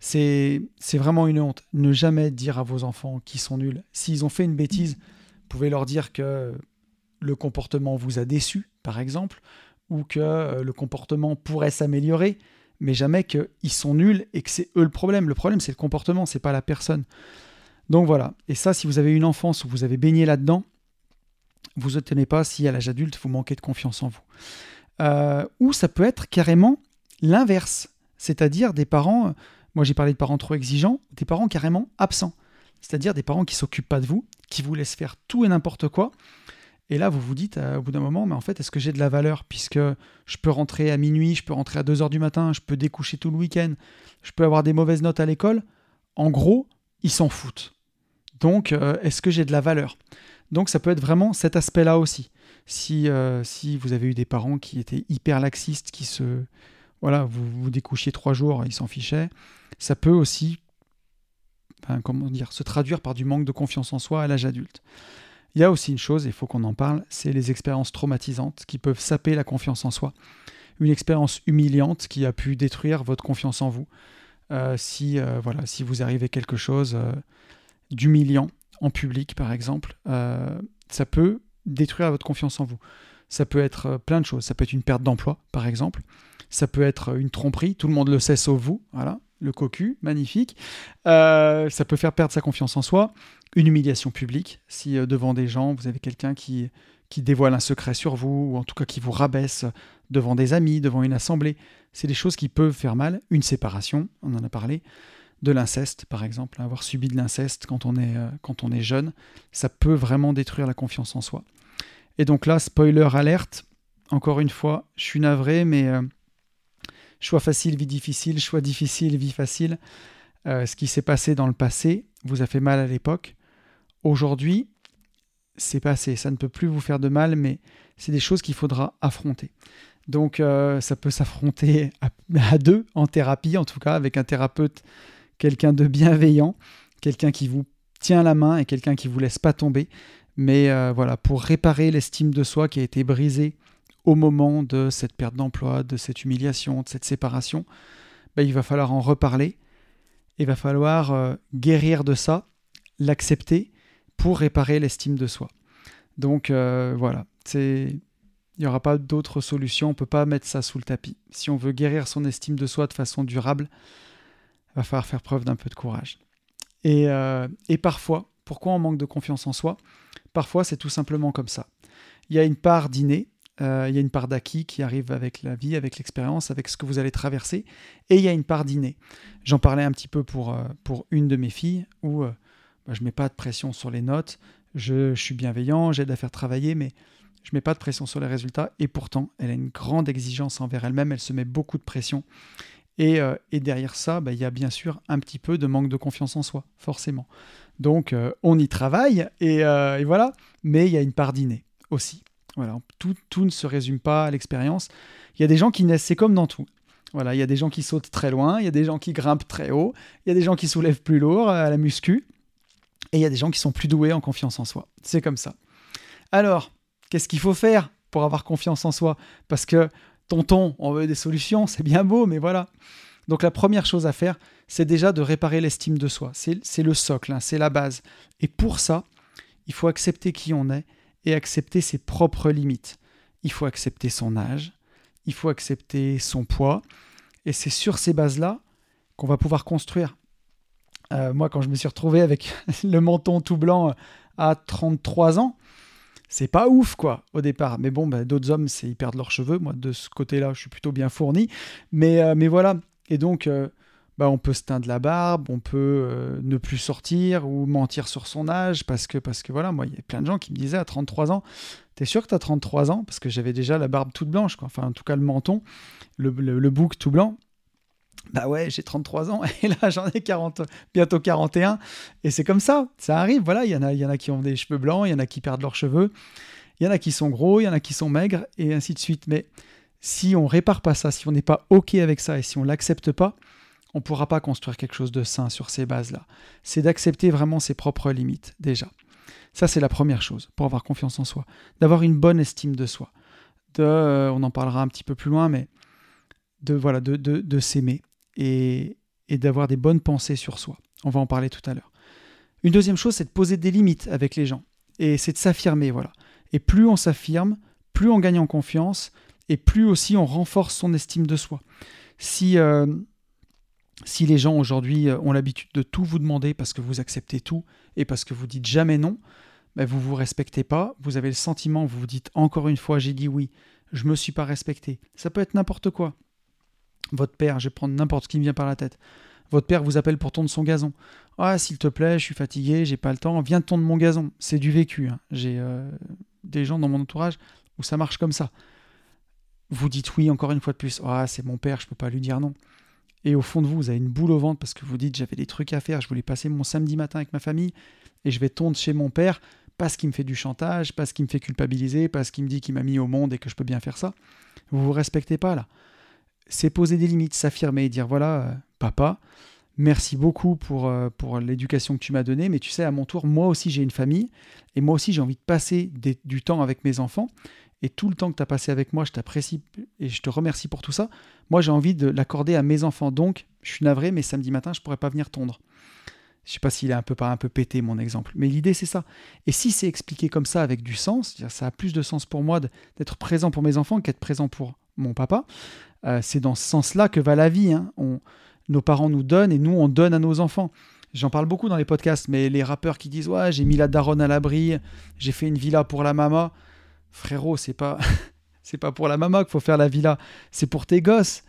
C'est, c'est vraiment une honte. Ne jamais dire à vos enfants qu'ils sont nuls. S'ils ont fait une bêtise, vous pouvez leur dire que le comportement vous a déçu, par exemple, ou que euh, le comportement pourrait s'améliorer mais jamais qu'ils sont nuls et que c'est eux le problème. Le problème, c'est le comportement, c'est pas la personne. Donc voilà. Et ça, si vous avez une enfance où vous avez baigné là-dedans, vous ne tenez pas si à l'âge adulte, vous manquez de confiance en vous. Euh, ou ça peut être carrément l'inverse, c'est-à-dire des parents, moi j'ai parlé de parents trop exigeants, des parents carrément absents, c'est-à-dire des parents qui s'occupent pas de vous, qui vous laissent faire tout et n'importe quoi, et là, vous vous dites euh, au bout d'un moment, mais en fait, est-ce que j'ai de la valeur Puisque je peux rentrer à minuit, je peux rentrer à 2h du matin, je peux découcher tout le week-end, je peux avoir des mauvaises notes à l'école? En gros, ils s'en foutent. Donc, euh, est-ce que j'ai de la valeur? Donc, ça peut être vraiment cet aspect-là aussi. Si, euh, si vous avez eu des parents qui étaient hyper laxistes, qui se. Voilà, vous, vous découchiez trois jours, ils s'en fichaient, ça peut aussi. comment dire Se traduire par du manque de confiance en soi à l'âge adulte. Il y a aussi une chose, il faut qu'on en parle, c'est les expériences traumatisantes qui peuvent saper la confiance en soi. Une expérience humiliante qui a pu détruire votre confiance en vous. Euh, si, euh, voilà, si vous arrivez quelque chose euh, d'humiliant en public, par exemple, ça peut détruire votre confiance en vous. Ça peut être plein de choses. Ça peut être une perte d'emploi, par exemple. Ça peut être une tromperie. Tout le monde le sait sauf vous. Voilà le cocu, magnifique. Euh, ça peut faire perdre sa confiance en soi. Une humiliation publique, si euh, devant des gens, vous avez quelqu'un qui, qui dévoile un secret sur vous, ou en tout cas qui vous rabaisse devant des amis, devant une assemblée. C'est des choses qui peuvent faire mal. Une séparation, on en a parlé. De l'inceste, par exemple, avoir subi de l'inceste quand, on est, euh, quand on est jeune, ça peut vraiment détruire la confiance en soi. Et donc là, spoiler alerte, encore une fois, je suis navré, mais choix facile, vie difficile, choix difficile, vie facile. Euh, ce qui s'est passé dans le passé vous a fait mal à l'époque. Aujourd'hui, c'est passé, ça ne peut plus vous faire de mal, mais c'est des choses qu'il faudra affronter. Donc euh, ça peut s'affronter à, deux, en thérapie en tout cas, avec un thérapeute, quelqu'un de bienveillant, quelqu'un qui vous tient la main et quelqu'un qui vous laisse pas tomber. Mais euh, voilà, pour réparer l'estime de soi qui a été brisée au moment de cette perte d'emploi, de cette humiliation, de cette séparation, ben, il va falloir en reparler. Il va falloir euh, guérir de ça, l'accepter pour réparer l'estime de soi. Donc voilà, c'est il n'y aura pas d'autre solution, on ne peut pas mettre ça sous le tapis. Si on veut guérir son estime de soi de façon durable, il va falloir faire preuve d'un peu de courage. Et, euh, parfois, pourquoi on manque de confiance en soi? Parfois, c'est tout simplement comme ça. Il y a une part d'inné, euh, il y a une part d'acquis qui arrive avec la vie, avec l'expérience, avec ce que vous allez traverser, et il y a une part d'inné. J'en parlais un petit peu pour, euh, une de mes filles, où bah, je ne mets pas de pression sur les notes, je, suis bienveillant, j'aide à faire travailler, mais je mets pas de pression sur les résultats et pourtant elle a une grande exigence envers elle-même, elle se met beaucoup de pression. Et, euh, derrière ça, bah, il y a bien sûr un petit peu de manque de confiance en soi, forcément. Donc euh, on y travaille euh, et, voilà, mais il y a une part d'inné aussi. Voilà, tout, tout ne se résume pas à l'expérience. Il y a des gens qui naissent, c'est comme dans tout. Voilà, il y a des gens qui sautent très loin, il y a des gens qui grimpent très haut, il y a des gens qui soulèvent plus lourd à la muscu, et il y a des gens qui sont plus doués en confiance en soi. C'est comme ça. Alors, Qu'est-ce qu'il faut faire pour avoir confiance en soi? Parce que tonton, on veut des solutions, c'est bien beau, mais voilà. Donc la première chose à faire, c'est déjà de réparer l'estime de soi. C'est le socle, hein, c'est la base. Et pour ça, il faut accepter qui on est accepter ses propres limites. Il faut accepter son âge, il faut accepter son poids. Et c'est sur ces bases-là qu'on va pouvoir construire. Euh, moi, quand je me suis retrouvé avec le menton tout blanc à 33 ans, c'est pas ouf quoi au départ. Mais bon, bah, d'autres hommes, c'est ils perdent leurs cheveux. Moi, de ce côté-là, je suis plutôt bien fourni. Mais, euh, voilà. Et donc, euh, bah, on peut se teindre la barbe, on peut euh, ne plus sortir ou mentir sur son âge parce que, parce que voilà, moi, il y a plein de gens qui me disaient à 33 ans, t'es sûr que t'as 33 ans? Parce que j'avais déjà la barbe toute blanche, quoi. enfin en tout cas le menton, le, le bouc tout blanc. Bah ouais, j'ai 33 ans et là j'en ai 40, bientôt 41. Et c'est comme ça, ça arrive. Voilà, il y, en a, y en a qui ont des cheveux blancs, il y en a qui perdent leurs cheveux, il y en a qui sont gros, il y en a qui sont maigres et ainsi de suite. Mais si on répare pas ça, si on n'est pas OK avec ça et si on l'accepte pas, on ne pourra pas construire quelque chose de sain sur ces bases-là. C'est d'accepter vraiment ses propres limites déjà. Ça, c'est la première chose pour avoir confiance en soi. D'avoir une bonne estime de soi. De, euh, on en parlera un petit peu plus loin, mais de, voilà, de, de, s'aimer et, d'avoir des bonnes pensées sur soi. On va en parler tout à l'heure. Une deuxième chose, c'est de poser des limites avec les gens. Et c'est de s'affirmer, voilà. Et plus on s'affirme, plus on gagne en confiance, et plus aussi on renforce son estime de soi. Si, euh, si les gens aujourd'hui euh, ont l'habitude de tout vous demander parce que vous acceptez tout et parce que vous dites jamais non, ben vous vous respectez pas, vous avez le sentiment, vous vous dites encore une fois j'ai dit oui, je me suis pas respecté. Ça peut être n'importe quoi. Votre père, je vais prendre n'importe ce qui me vient par la tête. Votre père vous appelle pour tondre son gazon. Ah, s'il te plaît, je suis fatigué, j'ai pas le temps, viens tondre mon gazon. C'est du vécu. Hein. J'ai euh, des gens dans mon entourage où ça marche comme ça. Vous dites oui encore une fois de plus. Ah, c'est mon père, je peux pas lui dire non. Et au fond de vous, vous avez une boule au ventre parce que vous dites j'avais des trucs à faire, je voulais passer mon samedi matin avec ma famille et je vais tondre chez mon père parce qu'il me fait du chantage, parce qu'il me fait culpabiliser, parce qu'il me dit qu'il m'a mis au monde et que je peux bien faire ça. Vous vous respectez pas là c'est poser des limites, s'affirmer et dire voilà, euh, papa, merci beaucoup pour, euh, pour l'éducation que tu m'as donnée, mais tu sais, à mon tour, moi aussi j'ai une famille, et moi aussi j'ai envie de passer du temps avec mes enfants, et tout le temps que tu as passé avec moi, je t'apprécie et je te remercie pour tout ça. Moi j'ai envie de l'accorder à mes enfants, donc je suis navré, mais samedi matin, je pourrais pas venir tondre. Je sais pas s'il est un peu pas un peu pété mon exemple, mais l'idée c'est ça. Et si c'est expliqué comme ça avec du sens, ça a plus de sens pour moi d'être présent pour mes enfants qu'être présent pour mon papa. Euh, c'est dans ce sens-là que va la vie. Hein. nos parents nous donnent et nous, on donne à nos enfants. J'en parle beaucoup dans les podcasts, mais les rappeurs qui disent Ouais, j'ai mis la daronne à l'abri, j'ai fait une villa pour la mama. Frérot, c'est pas. c'est pas pour la mama qu'il faut faire la villa, c'est pour tes gosses.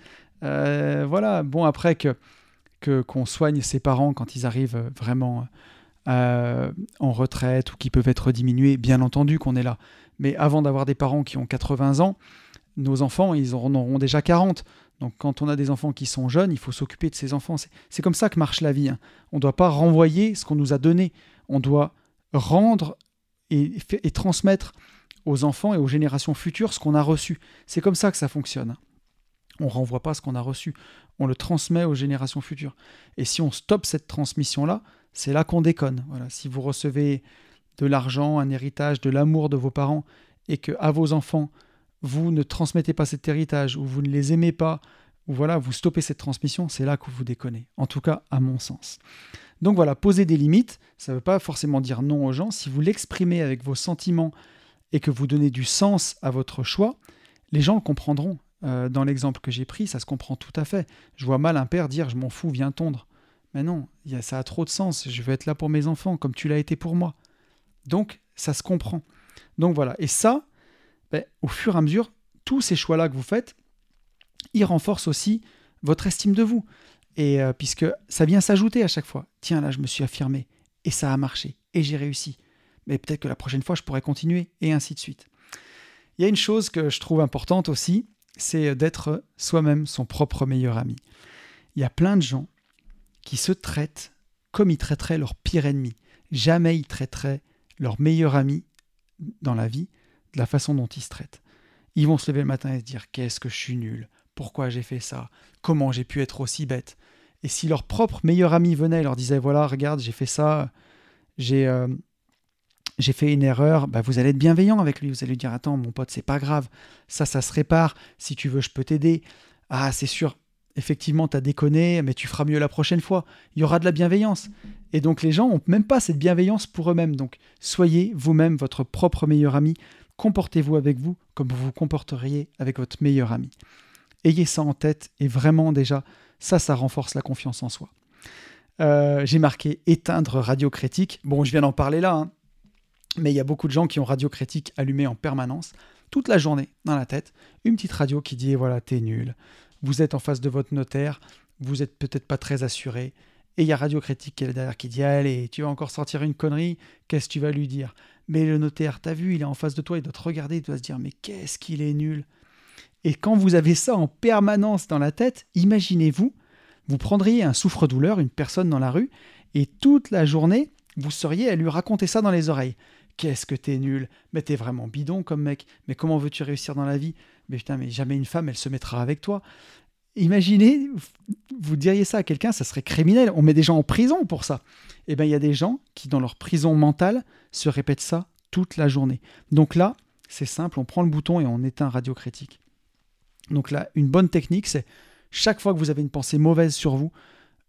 Euh, voilà, bon, après que qu'on soigne ses parents quand ils arrivent vraiment euh, en retraite ou qui peuvent être diminués, bien entendu qu'on est là. Mais avant d'avoir des parents qui ont 80 ans, nos enfants, ils en auront déjà 40. Donc quand on a des enfants qui sont jeunes, il faut s'occuper de ces enfants. C'est comme ça que marche la vie. Hein. On ne doit pas renvoyer ce qu'on nous a donné. On doit rendre et, et, transmettre aux enfants et aux générations futures ce qu'on a reçu. C'est comme ça que ça fonctionne. On ne renvoie pas ce qu'on a reçu. On le transmet aux générations futures. Et si on stoppe cette transmission-là, c'est là qu'on déconne. Voilà. Si vous recevez de l'argent, un héritage, de l'amour de vos parents, et que à vos enfants, vous ne transmettez pas cet héritage, ou vous ne les aimez pas, ou voilà, vous stoppez cette transmission, c'est là que vous déconnez. En tout cas, à mon sens. Donc voilà, poser des limites, ça ne veut pas forcément dire non aux gens. Si vous l'exprimez avec vos sentiments et que vous donnez du sens à votre choix, les gens le comprendront. Euh, dans l'exemple que j'ai pris, ça se comprend tout à fait. Je vois mal un père dire je m'en fous, viens tondre. Mais non, ça a trop de sens. Je veux être là pour mes enfants, comme tu l'as été pour moi. Donc, ça se comprend. Donc voilà. Et ça, ben, au fur et à mesure, tous ces choix-là que vous faites, ils renforcent aussi votre estime de vous. Et euh, puisque ça vient s'ajouter à chaque fois. Tiens, là, je me suis affirmé. Et ça a marché. Et j'ai réussi. Mais peut-être que la prochaine fois, je pourrais continuer. Et ainsi de suite. Il y a une chose que je trouve importante aussi, c'est d'être soi-même son propre meilleur ami. Il y a plein de gens qui se traitent comme ils traiteraient leur pire ennemi. Jamais ils traiteraient leur meilleur ami dans la vie de la façon dont ils se traitent. Ils vont se lever le matin et se dire qu'est-ce que je suis nul, pourquoi j'ai fait ça, comment j'ai pu être aussi bête? Et si leur propre meilleur ami venait et leur disait voilà, regarde, j'ai fait ça, j'ai euh, j'ai fait une erreur, bah vous allez être bienveillant avec lui, vous allez lui dire attends mon pote, c'est pas grave, ça ça se répare, si tu veux je peux t'aider. Ah, c'est sûr, effectivement, tu as déconné, mais tu feras mieux la prochaine fois. Il y aura de la bienveillance. Et donc les gens n'ont même pas cette bienveillance pour eux-mêmes. Donc soyez vous-même votre propre meilleur ami. Comportez-vous avec vous comme vous vous comporteriez avec votre meilleur ami. Ayez ça en tête et vraiment déjà, ça, ça renforce la confiance en soi. Euh, j'ai marqué éteindre radio critique. Bon, je viens d'en parler là, hein. Mais il y a beaucoup de gens qui ont radio critique allumée en permanence, toute la journée dans la tête. Une petite radio qui dit voilà, t'es nul, vous êtes en face de votre notaire, vous êtes peut-être pas très assuré, et il y a Radio Critique qui est derrière qui dit Allez, tu vas encore sortir une connerie, qu'est-ce que tu vas lui dire? Mais le notaire, t'as vu, il est en face de toi, il doit te regarder, il doit se dire Mais qu'est-ce qu'il est nul? Et quand vous avez ça en permanence dans la tête, imaginez-vous, vous prendriez un souffre-douleur, une personne dans la rue, et toute la journée, vous seriez à lui raconter ça dans les oreilles. Qu'est-ce que t'es nul Mais t'es vraiment bidon comme mec. Mais comment veux-tu réussir dans la vie? Mais putain, mais jamais une femme, elle se mettra avec toi. Imaginez, vous diriez ça à quelqu'un, ça serait criminel. On met des gens en prison pour ça. Eh bien, il y a des gens qui, dans leur prison mentale, se répètent ça toute la journée. Donc là, c'est simple, on prend le bouton et on éteint radio critique. Donc là, une bonne technique, c'est chaque fois que vous avez une pensée mauvaise sur vous,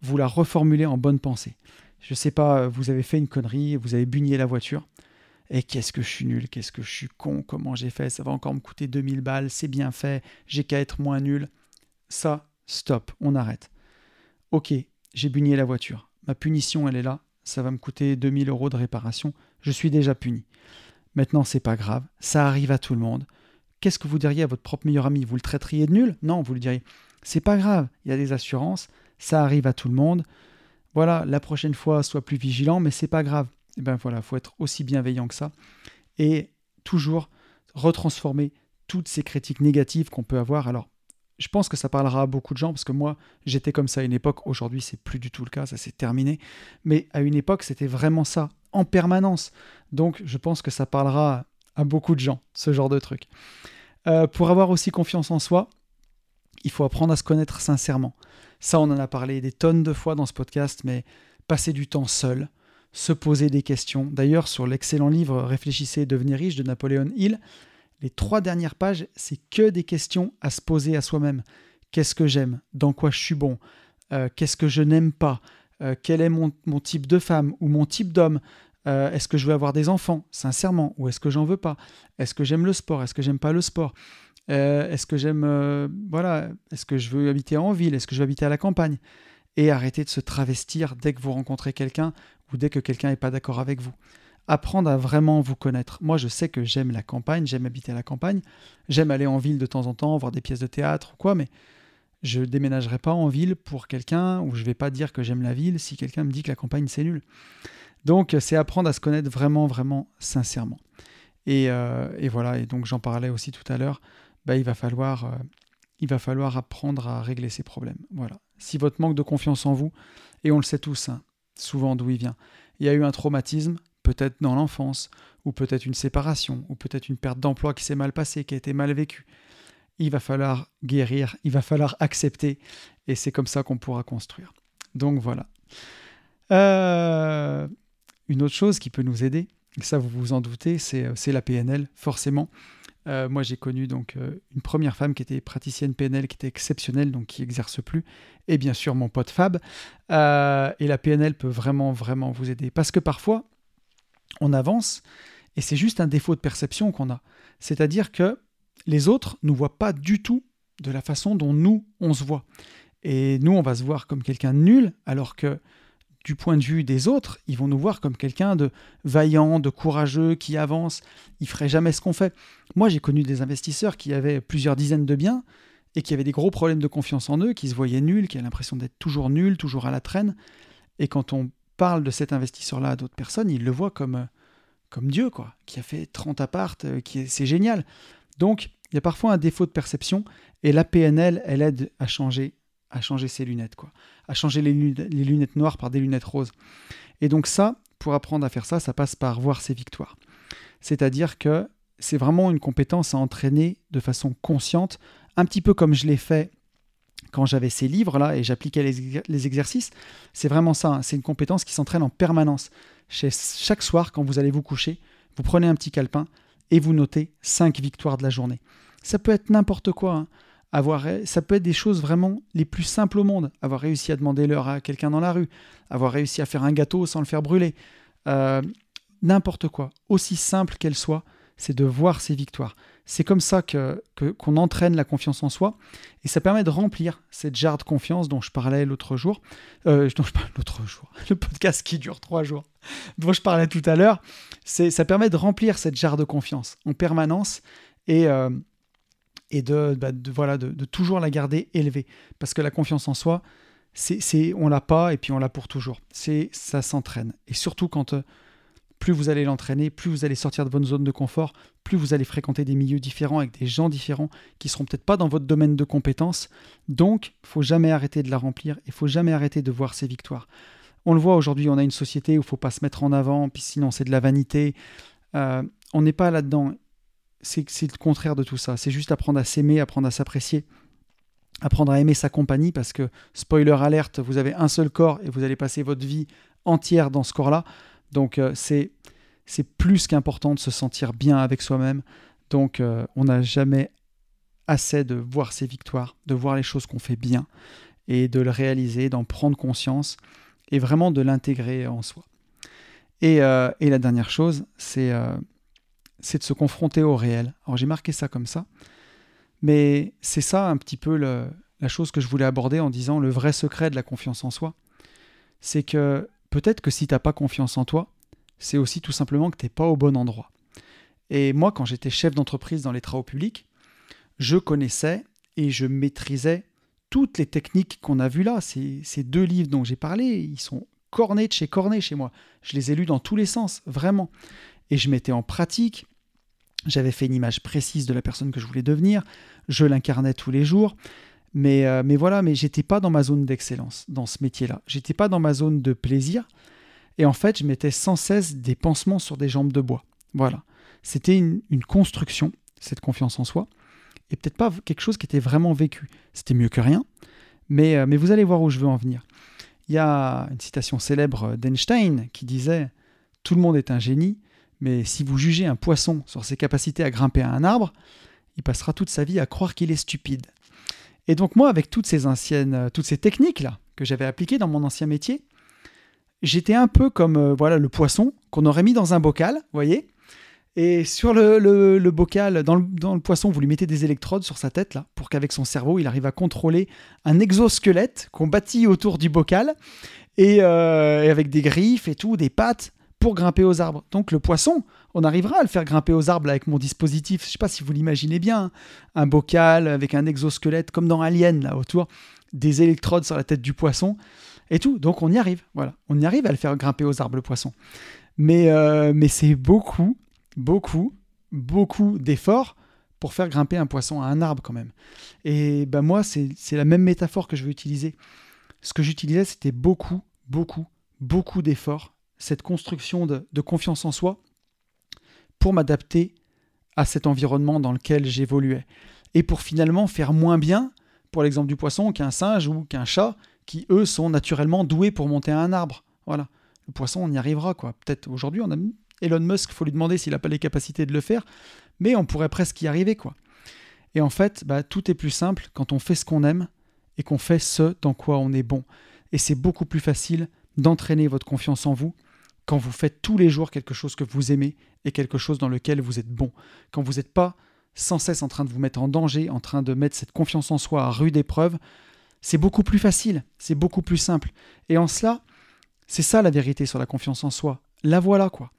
vous la reformulez en bonne pensée. Je ne sais pas, vous avez fait une connerie, vous avez bugné la voiture. Et qu'est-ce que je suis nul, qu'est-ce que je suis con, comment j'ai fait, ça va encore me coûter 2000 balles, c'est bien fait, j'ai qu'à être moins nul. Ça, stop, on arrête. Ok, j'ai bugné la voiture. Ma punition, elle est là, ça va me coûter 2000 euros de réparation, je suis déjà puni. Maintenant, c'est pas grave, ça arrive à tout le monde. Qu'est-ce que vous diriez à votre propre meilleur ami? Vous le traiteriez de nul? Non, vous lui diriez c'est pas grave, il y a des assurances, ça arrive à tout le monde. Voilà, la prochaine fois, sois plus vigilant, mais c'est pas grave et eh ben voilà, faut être aussi bienveillant que ça et toujours retransformer toutes ces critiques négatives qu'on peut avoir. Alors, je pense que ça parlera à beaucoup de gens parce que moi, j'étais comme ça à une époque. Aujourd'hui, c'est plus du tout le cas, ça s'est terminé. Mais à une époque, c'était vraiment ça, en permanence. Donc, je pense que ça parlera à beaucoup de gens, ce genre de truc. Euh, pour avoir aussi confiance en soi, il faut apprendre à se connaître sincèrement. Ça, on en a parlé des tonnes de fois dans ce podcast, mais passer du temps seul, se poser des questions. D'ailleurs, sur l'excellent livre Réfléchissez et devenez riche de Napoléon Hill, les trois dernières pages, c'est que des questions à se poser à soi-même. Qu'est-ce que j'aime? Dans quoi je suis bon? Euh, Qu'est-ce que je n'aime pas? Euh, Quel est mon, type de femme ou mon type d'homme? Euh, Est-ce que je veux avoir des enfants, sincèrement. Ou est-ce que j'en veux pas? Est-ce que j'aime le sport? Est-ce que j'aime pas le sport? Est-ce que j'aime... voilà. Est-ce que je veux habiter en ville? Est-ce que je veux habiter à la campagne? Et arrêter de se travestir dès que vous rencontrez quelqu'un ou dès que quelqu'un n'est pas d'accord avec vous. Apprendre à vraiment vous connaître. Moi, je sais que j'aime la campagne, j'aime habiter à la campagne, j'aime aller en ville de temps en temps, voir des pièces de théâtre ou quoi, mais je déménagerai pas en ville pour quelqu'un ou je vais pas dire que j'aime la ville si quelqu'un me dit que la campagne c'est nul. Donc c'est apprendre à se connaître vraiment, vraiment sincèrement. Et, et voilà, et donc j'en parlais aussi tout à l'heure, bah, il, va falloir, il va falloir apprendre à régler ces problèmes. Voilà. Si votre manque de confiance en vous, et on le sait tous, hein, souvent d'où il vient, il y a eu un traumatisme, peut-être dans l'enfance, ou peut-être une séparation, ou peut-être une perte d'emploi qui s'est mal passée, qui a été mal vécue. Il va falloir guérir, il va falloir accepter, et c'est comme ça qu'on pourra construire. Donc voilà. Euh, une autre chose qui peut nous aider, ça vous vous en doutez, c'est euh, la PNL, forcément. Euh, moi, j'ai connu donc une première femme qui était praticienne PNL, qui était exceptionnelle, donc qui exerce plus, et bien sûr mon pote Fab. et la PNL peut vraiment, vraiment vous aider, parce que parfois, on avance et c'est juste un défaut de perception qu'on a. C'est-à-dire que les autres ne nous voient pas du tout de la façon dont nous, on se voit. Et nous, on va se voir comme quelqu'un de nul, alors que du point de vue des autres, ils vont nous voir comme quelqu'un de vaillant, de courageux, qui avance. Ils feraient jamais ce qu'on fait. Moi, j'ai connu des investisseurs qui avaient plusieurs dizaines de biens et qui avaient des gros problèmes de confiance en eux, qui se voyaient nuls, qui avaient l'impression d'être toujours nuls, toujours à la traîne. Et quand on parle de cet investisseur-là à d'autres personnes, ils le voient comme, comme Dieu, quoi, qui a fait 30 appartes, euh, qui c'est génial. Donc, il y a parfois un défaut de perception, et la PNL, elle aide à changer, à changer ses lunettes, quoi, à changer les, lunettes noires par des lunettes roses. Et donc ça, pour apprendre à faire ça, ça passe par voir ses victoires. C'est-à-dire que c'est vraiment une compétence à entraîner de façon consciente, un petit peu comme je l'ai fait quand j'avais ces livres-là et j'appliquais les, exercices, c'est vraiment ça. Hein. C'est une compétence qui s'entraîne en permanence. Chaque soir, quand vous allez vous coucher, vous prenez un petit calepin et vous notez 5 victoires de la journée. Ça peut être n'importe quoi. Hein. Avoir, ça peut être des choses vraiment les plus simples au monde. Avoir réussi à demander l'heure à quelqu'un dans la rue, avoir réussi à faire un gâteau sans le faire brûler. Euh, n'importe quoi. Aussi simple qu'elle soit, c'est de voir ses victoires. C'est comme ça que, qu'on entraîne la confiance en soi et ça permet de remplir cette jarre de confiance dont je parlais l'autre jour, euh, je parlais l'autre jour, le podcast qui dure trois jours, dont je parlais tout à l'heure. C'est, ça permet de remplir cette jarre de confiance en permanence et, euh, et bah, de, voilà, de, toujours la garder élevée parce que la confiance en soi, c'est, on l'a pas et puis on l'a pour toujours. C'est ça s'entraîne et surtout quand euh, plus vous allez l'entraîner, plus vous allez sortir de votre zone de confort, plus vous allez fréquenter des milieux différents avec des gens différents qui seront peut-être pas dans votre domaine de compétences. Donc, faut jamais arrêter de la remplir, il faut jamais arrêter de voir ses victoires. On le voit aujourd'hui, on a une société où il faut pas se mettre en avant, puis sinon c'est de la vanité. Euh, on n'est pas là-dedans. C'est le contraire de tout ça. C'est juste apprendre à s'aimer, apprendre à s'apprécier, apprendre à aimer sa compagnie, parce que, spoiler alerte, vous avez un seul corps et vous allez passer votre vie entière dans ce corps-là. Donc euh, c'est c'est plus qu'important de se sentir bien avec soi-même. Donc euh, on n'a jamais assez de voir ses victoires, de voir les choses qu'on fait bien et de le réaliser, d'en prendre conscience et vraiment de l'intégrer en soi. Et, euh, et, la dernière chose, c'est c'est de se confronter au réel. Alors j'ai marqué ça comme ça, mais c'est ça un petit peu la chose que je voulais aborder en disant le vrai secret de la confiance en soi. C'est que peut-être que si tu n'as pas confiance en toi, c'est aussi tout simplement que tu n'es pas au bon endroit. Et moi, quand j'étais chef d'entreprise dans les travaux publics, je connaissais et je maîtrisais toutes les techniques qu'on a vues là. Ces, ces deux livres dont j'ai parlé, ils sont cornés de chez cornés chez moi. Je les ai lus dans tous les sens, vraiment. Et je mettais en pratique. J'avais fait une image précise de la personne que je voulais devenir. Je l'incarnais tous les jours. Mais, euh, mais voilà, mais j'étais pas dans ma zone d'excellence dans ce métier-là. J'étais pas dans ma zone de plaisir. Et en fait, je mettais sans cesse des pansements sur des jambes de bois. Voilà. C'était une, construction, cette confiance en soi. Et peut-être pas quelque chose qui était vraiment vécu. C'était mieux que rien. Mais, euh, mais vous allez voir où je veux en venir. Il y a une citation célèbre d'Einstein qui disait Tout le monde est un génie, mais si vous jugez un poisson sur ses capacités à grimper à un arbre, il passera toute sa vie à croire qu'il est stupide. Et donc moi, avec toutes ces anciennes, euh, toutes ces techniques là que j'avais appliquées dans mon ancien métier, j'étais un peu comme euh, voilà le poisson qu'on aurait mis dans un bocal, voyez. Et sur le, bocal, dans le, poisson, vous lui mettez des électrodes sur sa tête là, pour qu'avec son cerveau, il arrive à contrôler un exosquelette qu'on bâtit autour du bocal et, euh, et avec des griffes et tout, des pattes pour grimper aux arbres. Donc le poisson, on arrivera à le faire grimper aux arbres avec mon dispositif. Je sais pas si vous l'imaginez bien, hein. un bocal avec un exosquelette comme dans Alien là autour, des électrodes sur la tête du poisson. et tout. Donc on y arrive, voilà. On y arrive à le faire grimper aux arbres le poisson. Mais, euh, mais c'est beaucoup, beaucoup, beaucoup d'efforts pour faire grimper un poisson à un arbre quand même. Et ben moi, c'est la même métaphore que je veux utiliser. Ce que j'utilisais, c'était beaucoup, beaucoup, beaucoup d'efforts, cette construction de, confiance en soi pour m'adapter à cet environnement dans lequel j'évoluais. Et pour finalement faire moins bien, pour l'exemple du poisson, qu'un singe ou qu'un chat, qui eux sont naturellement doués pour monter à un arbre. Voilà. Le poisson, on y arrivera, quoi. Peut-être aujourd'hui, on a Elon Musk, faut lui demander s'il n'a pas les capacités de le faire, mais on pourrait presque y arriver, quoi. Et en fait, bah, tout est plus simple quand on fait ce qu'on aime et qu'on fait ce dans quoi on est bon. Et c'est beaucoup plus facile d'entraîner votre confiance en vous quand vous faites tous les jours quelque chose que vous aimez et quelque chose dans lequel vous êtes bon. Quand vous n'êtes pas sans cesse en train de vous mettre en danger, en train de mettre cette confiance en soi à rude épreuve, c'est beaucoup plus facile, c'est beaucoup plus simple. Et en cela, c'est ça la vérité sur la confiance en soi. La voilà quoi.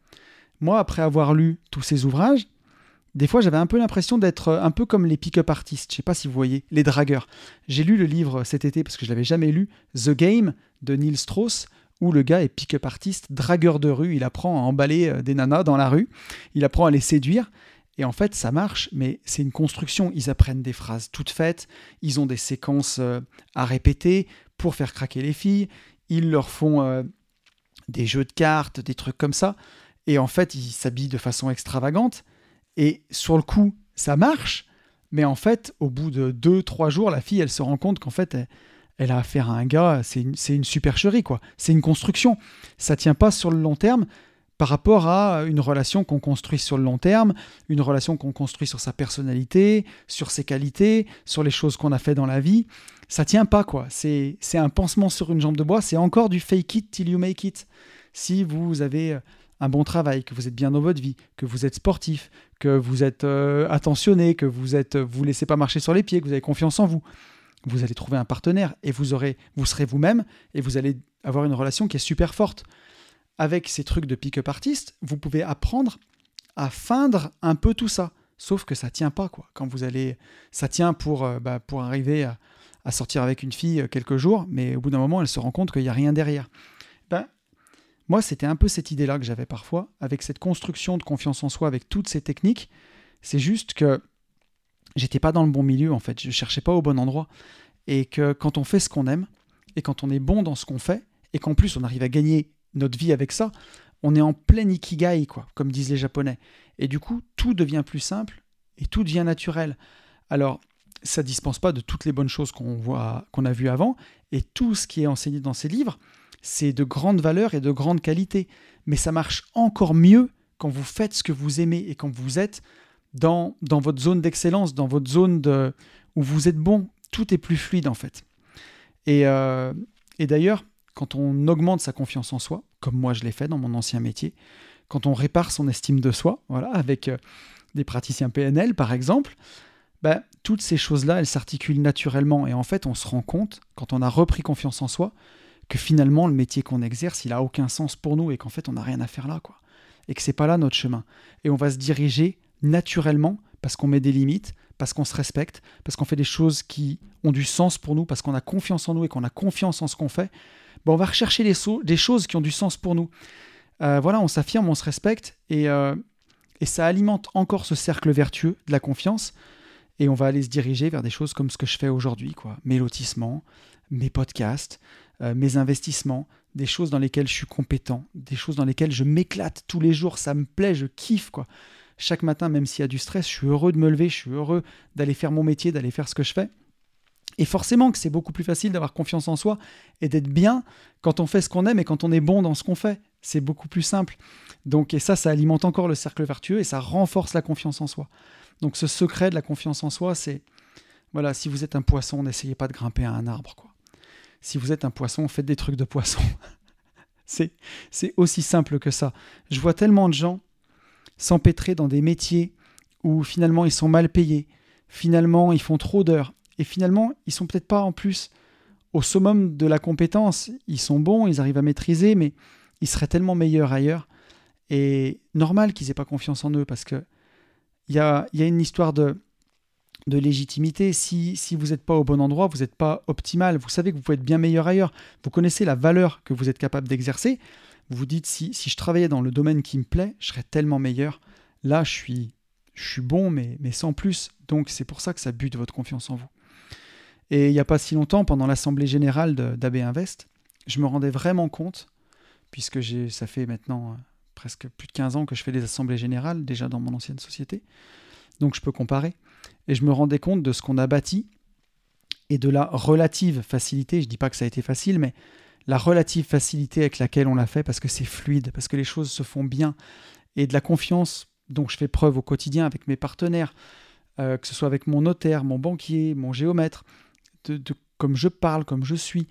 Moi, après avoir lu tous ces ouvrages, des fois j'avais un peu l'impression d'être un peu comme les pick-up artistes, je sais pas si vous voyez, les dragueurs. J'ai lu le livre cet été parce que je l'avais jamais lu, The Game de Neil Strauss, où le gars est pick-up artiste, dragueur de rue, il apprend à emballer euh, des nanas dans la rue, il apprend à les séduire, et en fait, ça marche, mais c'est une construction. Ils apprennent des phrases toutes faites, ils ont des séquences euh, à répéter pour faire craquer les filles, ils leur font euh, des jeux de cartes, des trucs comme ça, et en fait, ils s'habillent de façon extravagante, et sur le coup, ça marche, mais en fait, au bout de deux, trois jours, la fille, elle se rend compte qu'en fait, a affaire à un gars, c'est une, supercherie, quoi. C'est une construction. Ça tient pas sur le long terme, par rapport à une relation qu'on construit sur le long terme, une relation qu'on construit sur sa personnalité, sur ses qualités, sur les choses qu'on a fait dans la vie. Ça tient pas, quoi. C'est un pansement sur une jambe de bois, c'est encore du fake it till you make it. Si vous avez un bon travail, que vous êtes bien dans votre vie, que vous êtes sportif, que vous êtes euh, attentionné, que vous êtes vous laissez pas marcher sur les pieds, que vous avez confiance en vous, vous allez trouver un partenaire et vous aurez vous serez vous-même et vous allez avoir une relation qui est super forte avec ces trucs de pick-up artiste, vous pouvez apprendre à feindre un peu tout ça. Sauf que ça tient pas, quoi. Quand vous allez. Ça tient pour, euh, bah, pour arriver à, sortir avec une fille euh, quelques jours, mais au bout d'un moment, elle se rend compte qu'il n'y a rien derrière. Ben, moi, c'était un peu cette idée-là que j'avais parfois, avec cette construction de confiance en soi, avec toutes ces techniques. C'est juste que j'étais pas dans le bon milieu, en fait. Je cherchais pas au bon endroit. Et que quand on fait ce qu'on aime, et quand on est bon dans ce qu'on fait, et qu'en plus on arrive à gagner notre vie avec ça, on est en plein ikigai, quoi, comme disent les Japonais. Et du coup, tout devient plus simple et tout devient naturel. Alors, ça dispense pas de toutes les bonnes choses qu'on qu'on a vues avant, et tout ce qui est enseigné dans ces livres, c'est de grande valeur et de grande qualité. Mais ça marche encore mieux quand vous faites ce que vous aimez et quand vous êtes dans, dans votre zone d'excellence, dans votre zone de, où vous êtes bon. Tout est plus fluide en fait. Et, euh, et d'ailleurs, quand on augmente sa confiance en soi, comme moi je l'ai fait dans mon ancien métier, quand on répare son estime de soi, voilà, avec euh, des praticiens PNL par exemple, ben, toutes ces choses-là, elles s'articulent naturellement. Et en fait, on se rend compte, quand on a repris confiance en soi, que finalement, le métier qu'on exerce, il a aucun sens pour nous et qu'en fait, on n'a rien à faire là, quoi. Et que c'est pas là notre chemin. Et on va se diriger naturellement parce qu'on met des limites, parce qu'on se respecte, parce qu'on fait des choses qui ont du sens pour nous, parce qu'on a confiance en nous et qu'on a confiance en ce qu'on fait, on va rechercher des choses qui ont du sens pour nous. Euh, voilà, on s'affirme, on se respecte, euh, et, ça alimente encore ce cercle vertueux de la confiance, et on va aller se diriger vers des choses comme ce que je fais aujourd'hui, quoi. Mes lotissements, mes podcasts, euh, mes investissements, des choses dans lesquelles je suis compétent, des choses dans lesquelles je m'éclate tous les jours, ça me plaît, je kiffe, quoi. Chaque matin, même s'il y a du stress, je suis heureux de me lever, je suis heureux d'aller faire mon métier, d'aller faire ce que je fais. Et forcément que c'est beaucoup plus facile d'avoir confiance en soi et d'être bien quand on fait ce qu'on aime et quand on est bon dans ce qu'on fait. C'est beaucoup plus simple. Donc, et ça, ça alimente encore le cercle vertueux et ça renforce la confiance en soi. Donc, ce secret de la confiance en soi, c'est voilà, si vous êtes un poisson, n'essayez pas de grimper à un arbre. Quoi. Si vous êtes un poisson, faites des trucs de poisson. c'est, c'est aussi simple que ça. Je vois tellement de gens s'empêtrer dans des métiers où finalement ils sont mal payés, finalement ils font trop d'heures, et finalement, ils sont peut-être pas en plus au summum de la compétence. Ils sont bons, ils arrivent à maîtriser, mais ils seraient tellement meilleurs ailleurs. Et normal qu'ils aient pas confiance en eux parce que il y a, une histoire de, de légitimité. Si, si vous n'êtes pas au bon endroit, vous n'êtes pas optimal. Vous savez que vous pouvez être bien meilleur ailleurs. Vous connaissez la valeur que vous êtes capable d'exercer. Vous dites, si, je travaillais dans le domaine qui me plaît, je serais tellement meilleur. Là, je suis, je suis bon, mais, mais sans plus. Donc c'est pour ça que ça bute votre confiance en vous. Et il n'y a pas si longtemps, pendant l'assemblée générale d'AB Invest, je me rendais vraiment compte, puisque ça fait maintenant euh, presque plus de 15 ans que je fais des assemblées générales, déjà dans mon ancienne société, donc je peux comparer, et je me rendais compte de ce qu'on a bâti et de la relative facilité, je ne dis pas que ça a été facile, mais la relative facilité avec laquelle on l'a fait, parce que c'est fluide, parce que les choses se font bien, et de la confiance dont je fais preuve au quotidien avec mes partenaires, euh, que ce soit avec mon notaire, mon banquier, mon géomètre, de, comme je parle, comme je suis.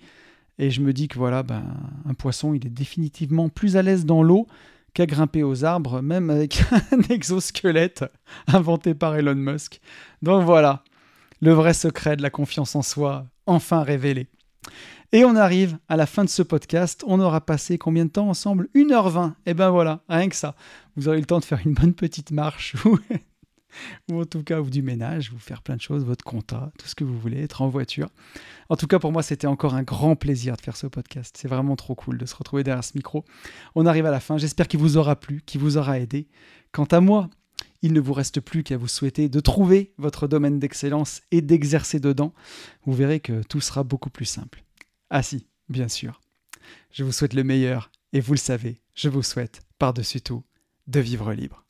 Et je me dis que voilà, ben, un poisson, il est définitivement plus à l'aise dans l'eau qu'à grimper aux arbres, même avec un exosquelette inventé par Elon Musk. Donc voilà, le vrai secret de la confiance en soi, enfin révélé. Et on arrive à la fin de ce podcast. On aura passé combien de temps ensemble? 1h20. Et ben voilà, rien que ça. Vous aurez le temps de faire une bonne petite marche ou en tout cas, ou du ménage, vous faire plein de choses, votre compta, tout ce que vous voulez, être en voiture. En tout cas, pour moi, c'était encore un grand plaisir de faire ce podcast. C'est vraiment trop cool de se retrouver derrière ce micro. On arrive à la fin. J'espère qu'il vous aura plu, qu'il vous aura aidé. Quant à moi, il ne vous reste plus qu'à vous souhaiter de trouver votre domaine d'excellence et d'exercer dedans. Vous verrez que tout sera beaucoup plus simple. Ah si, bien sûr. Je vous souhaite le meilleur et vous le savez, je vous souhaite, par-dessus tout, de vivre libre.